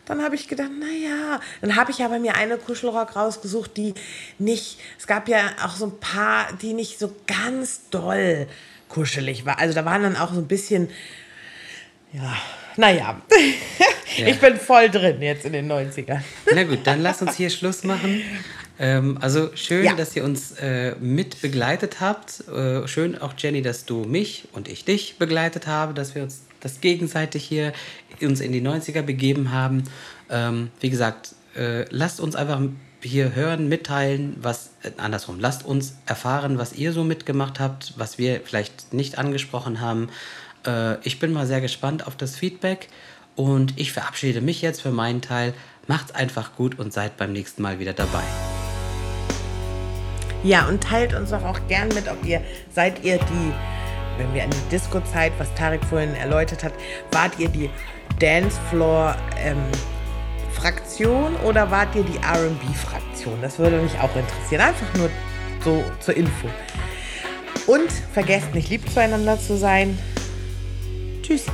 dann habe ich gedacht, naja, dann habe ich aber mir eine Kuschelrock rausgesucht, die nicht, es gab ja auch so ein paar, die nicht so ganz doll kuschelig war. Also da waren dann auch so ein bisschen, ja, Naja, ja. ich bin voll drin jetzt in den 90ern. Na gut, dann lass uns hier Schluss machen. Ähm, also schön, ja. dass ihr uns äh, mit begleitet habt. Äh, schön auch, Jenny, dass du mich und ich dich begleitet habe, dass wir uns das gegenseitig hier uns in die 90er begeben haben. Ähm, wie gesagt, äh, lasst uns einfach hier hören, mitteilen, was äh, andersrum. Lasst uns erfahren, was ihr so mitgemacht habt, was wir vielleicht nicht angesprochen haben. Äh, ich bin mal sehr gespannt auf das Feedback und ich verabschiede mich jetzt für meinen Teil. Macht's einfach gut und seid beim nächsten Mal wieder dabei. Ja, und teilt uns doch auch gern mit, ob ihr seid ihr die, wenn wir an die Disco-Zeit, was Tarek vorhin erläutert hat, wart ihr die Dancefloor ähm, Fraktion oder wart ihr die RB-Fraktion? Das würde mich auch interessieren. Einfach nur so zur Info. Und vergesst nicht lieb zueinander zu sein. Tschüss.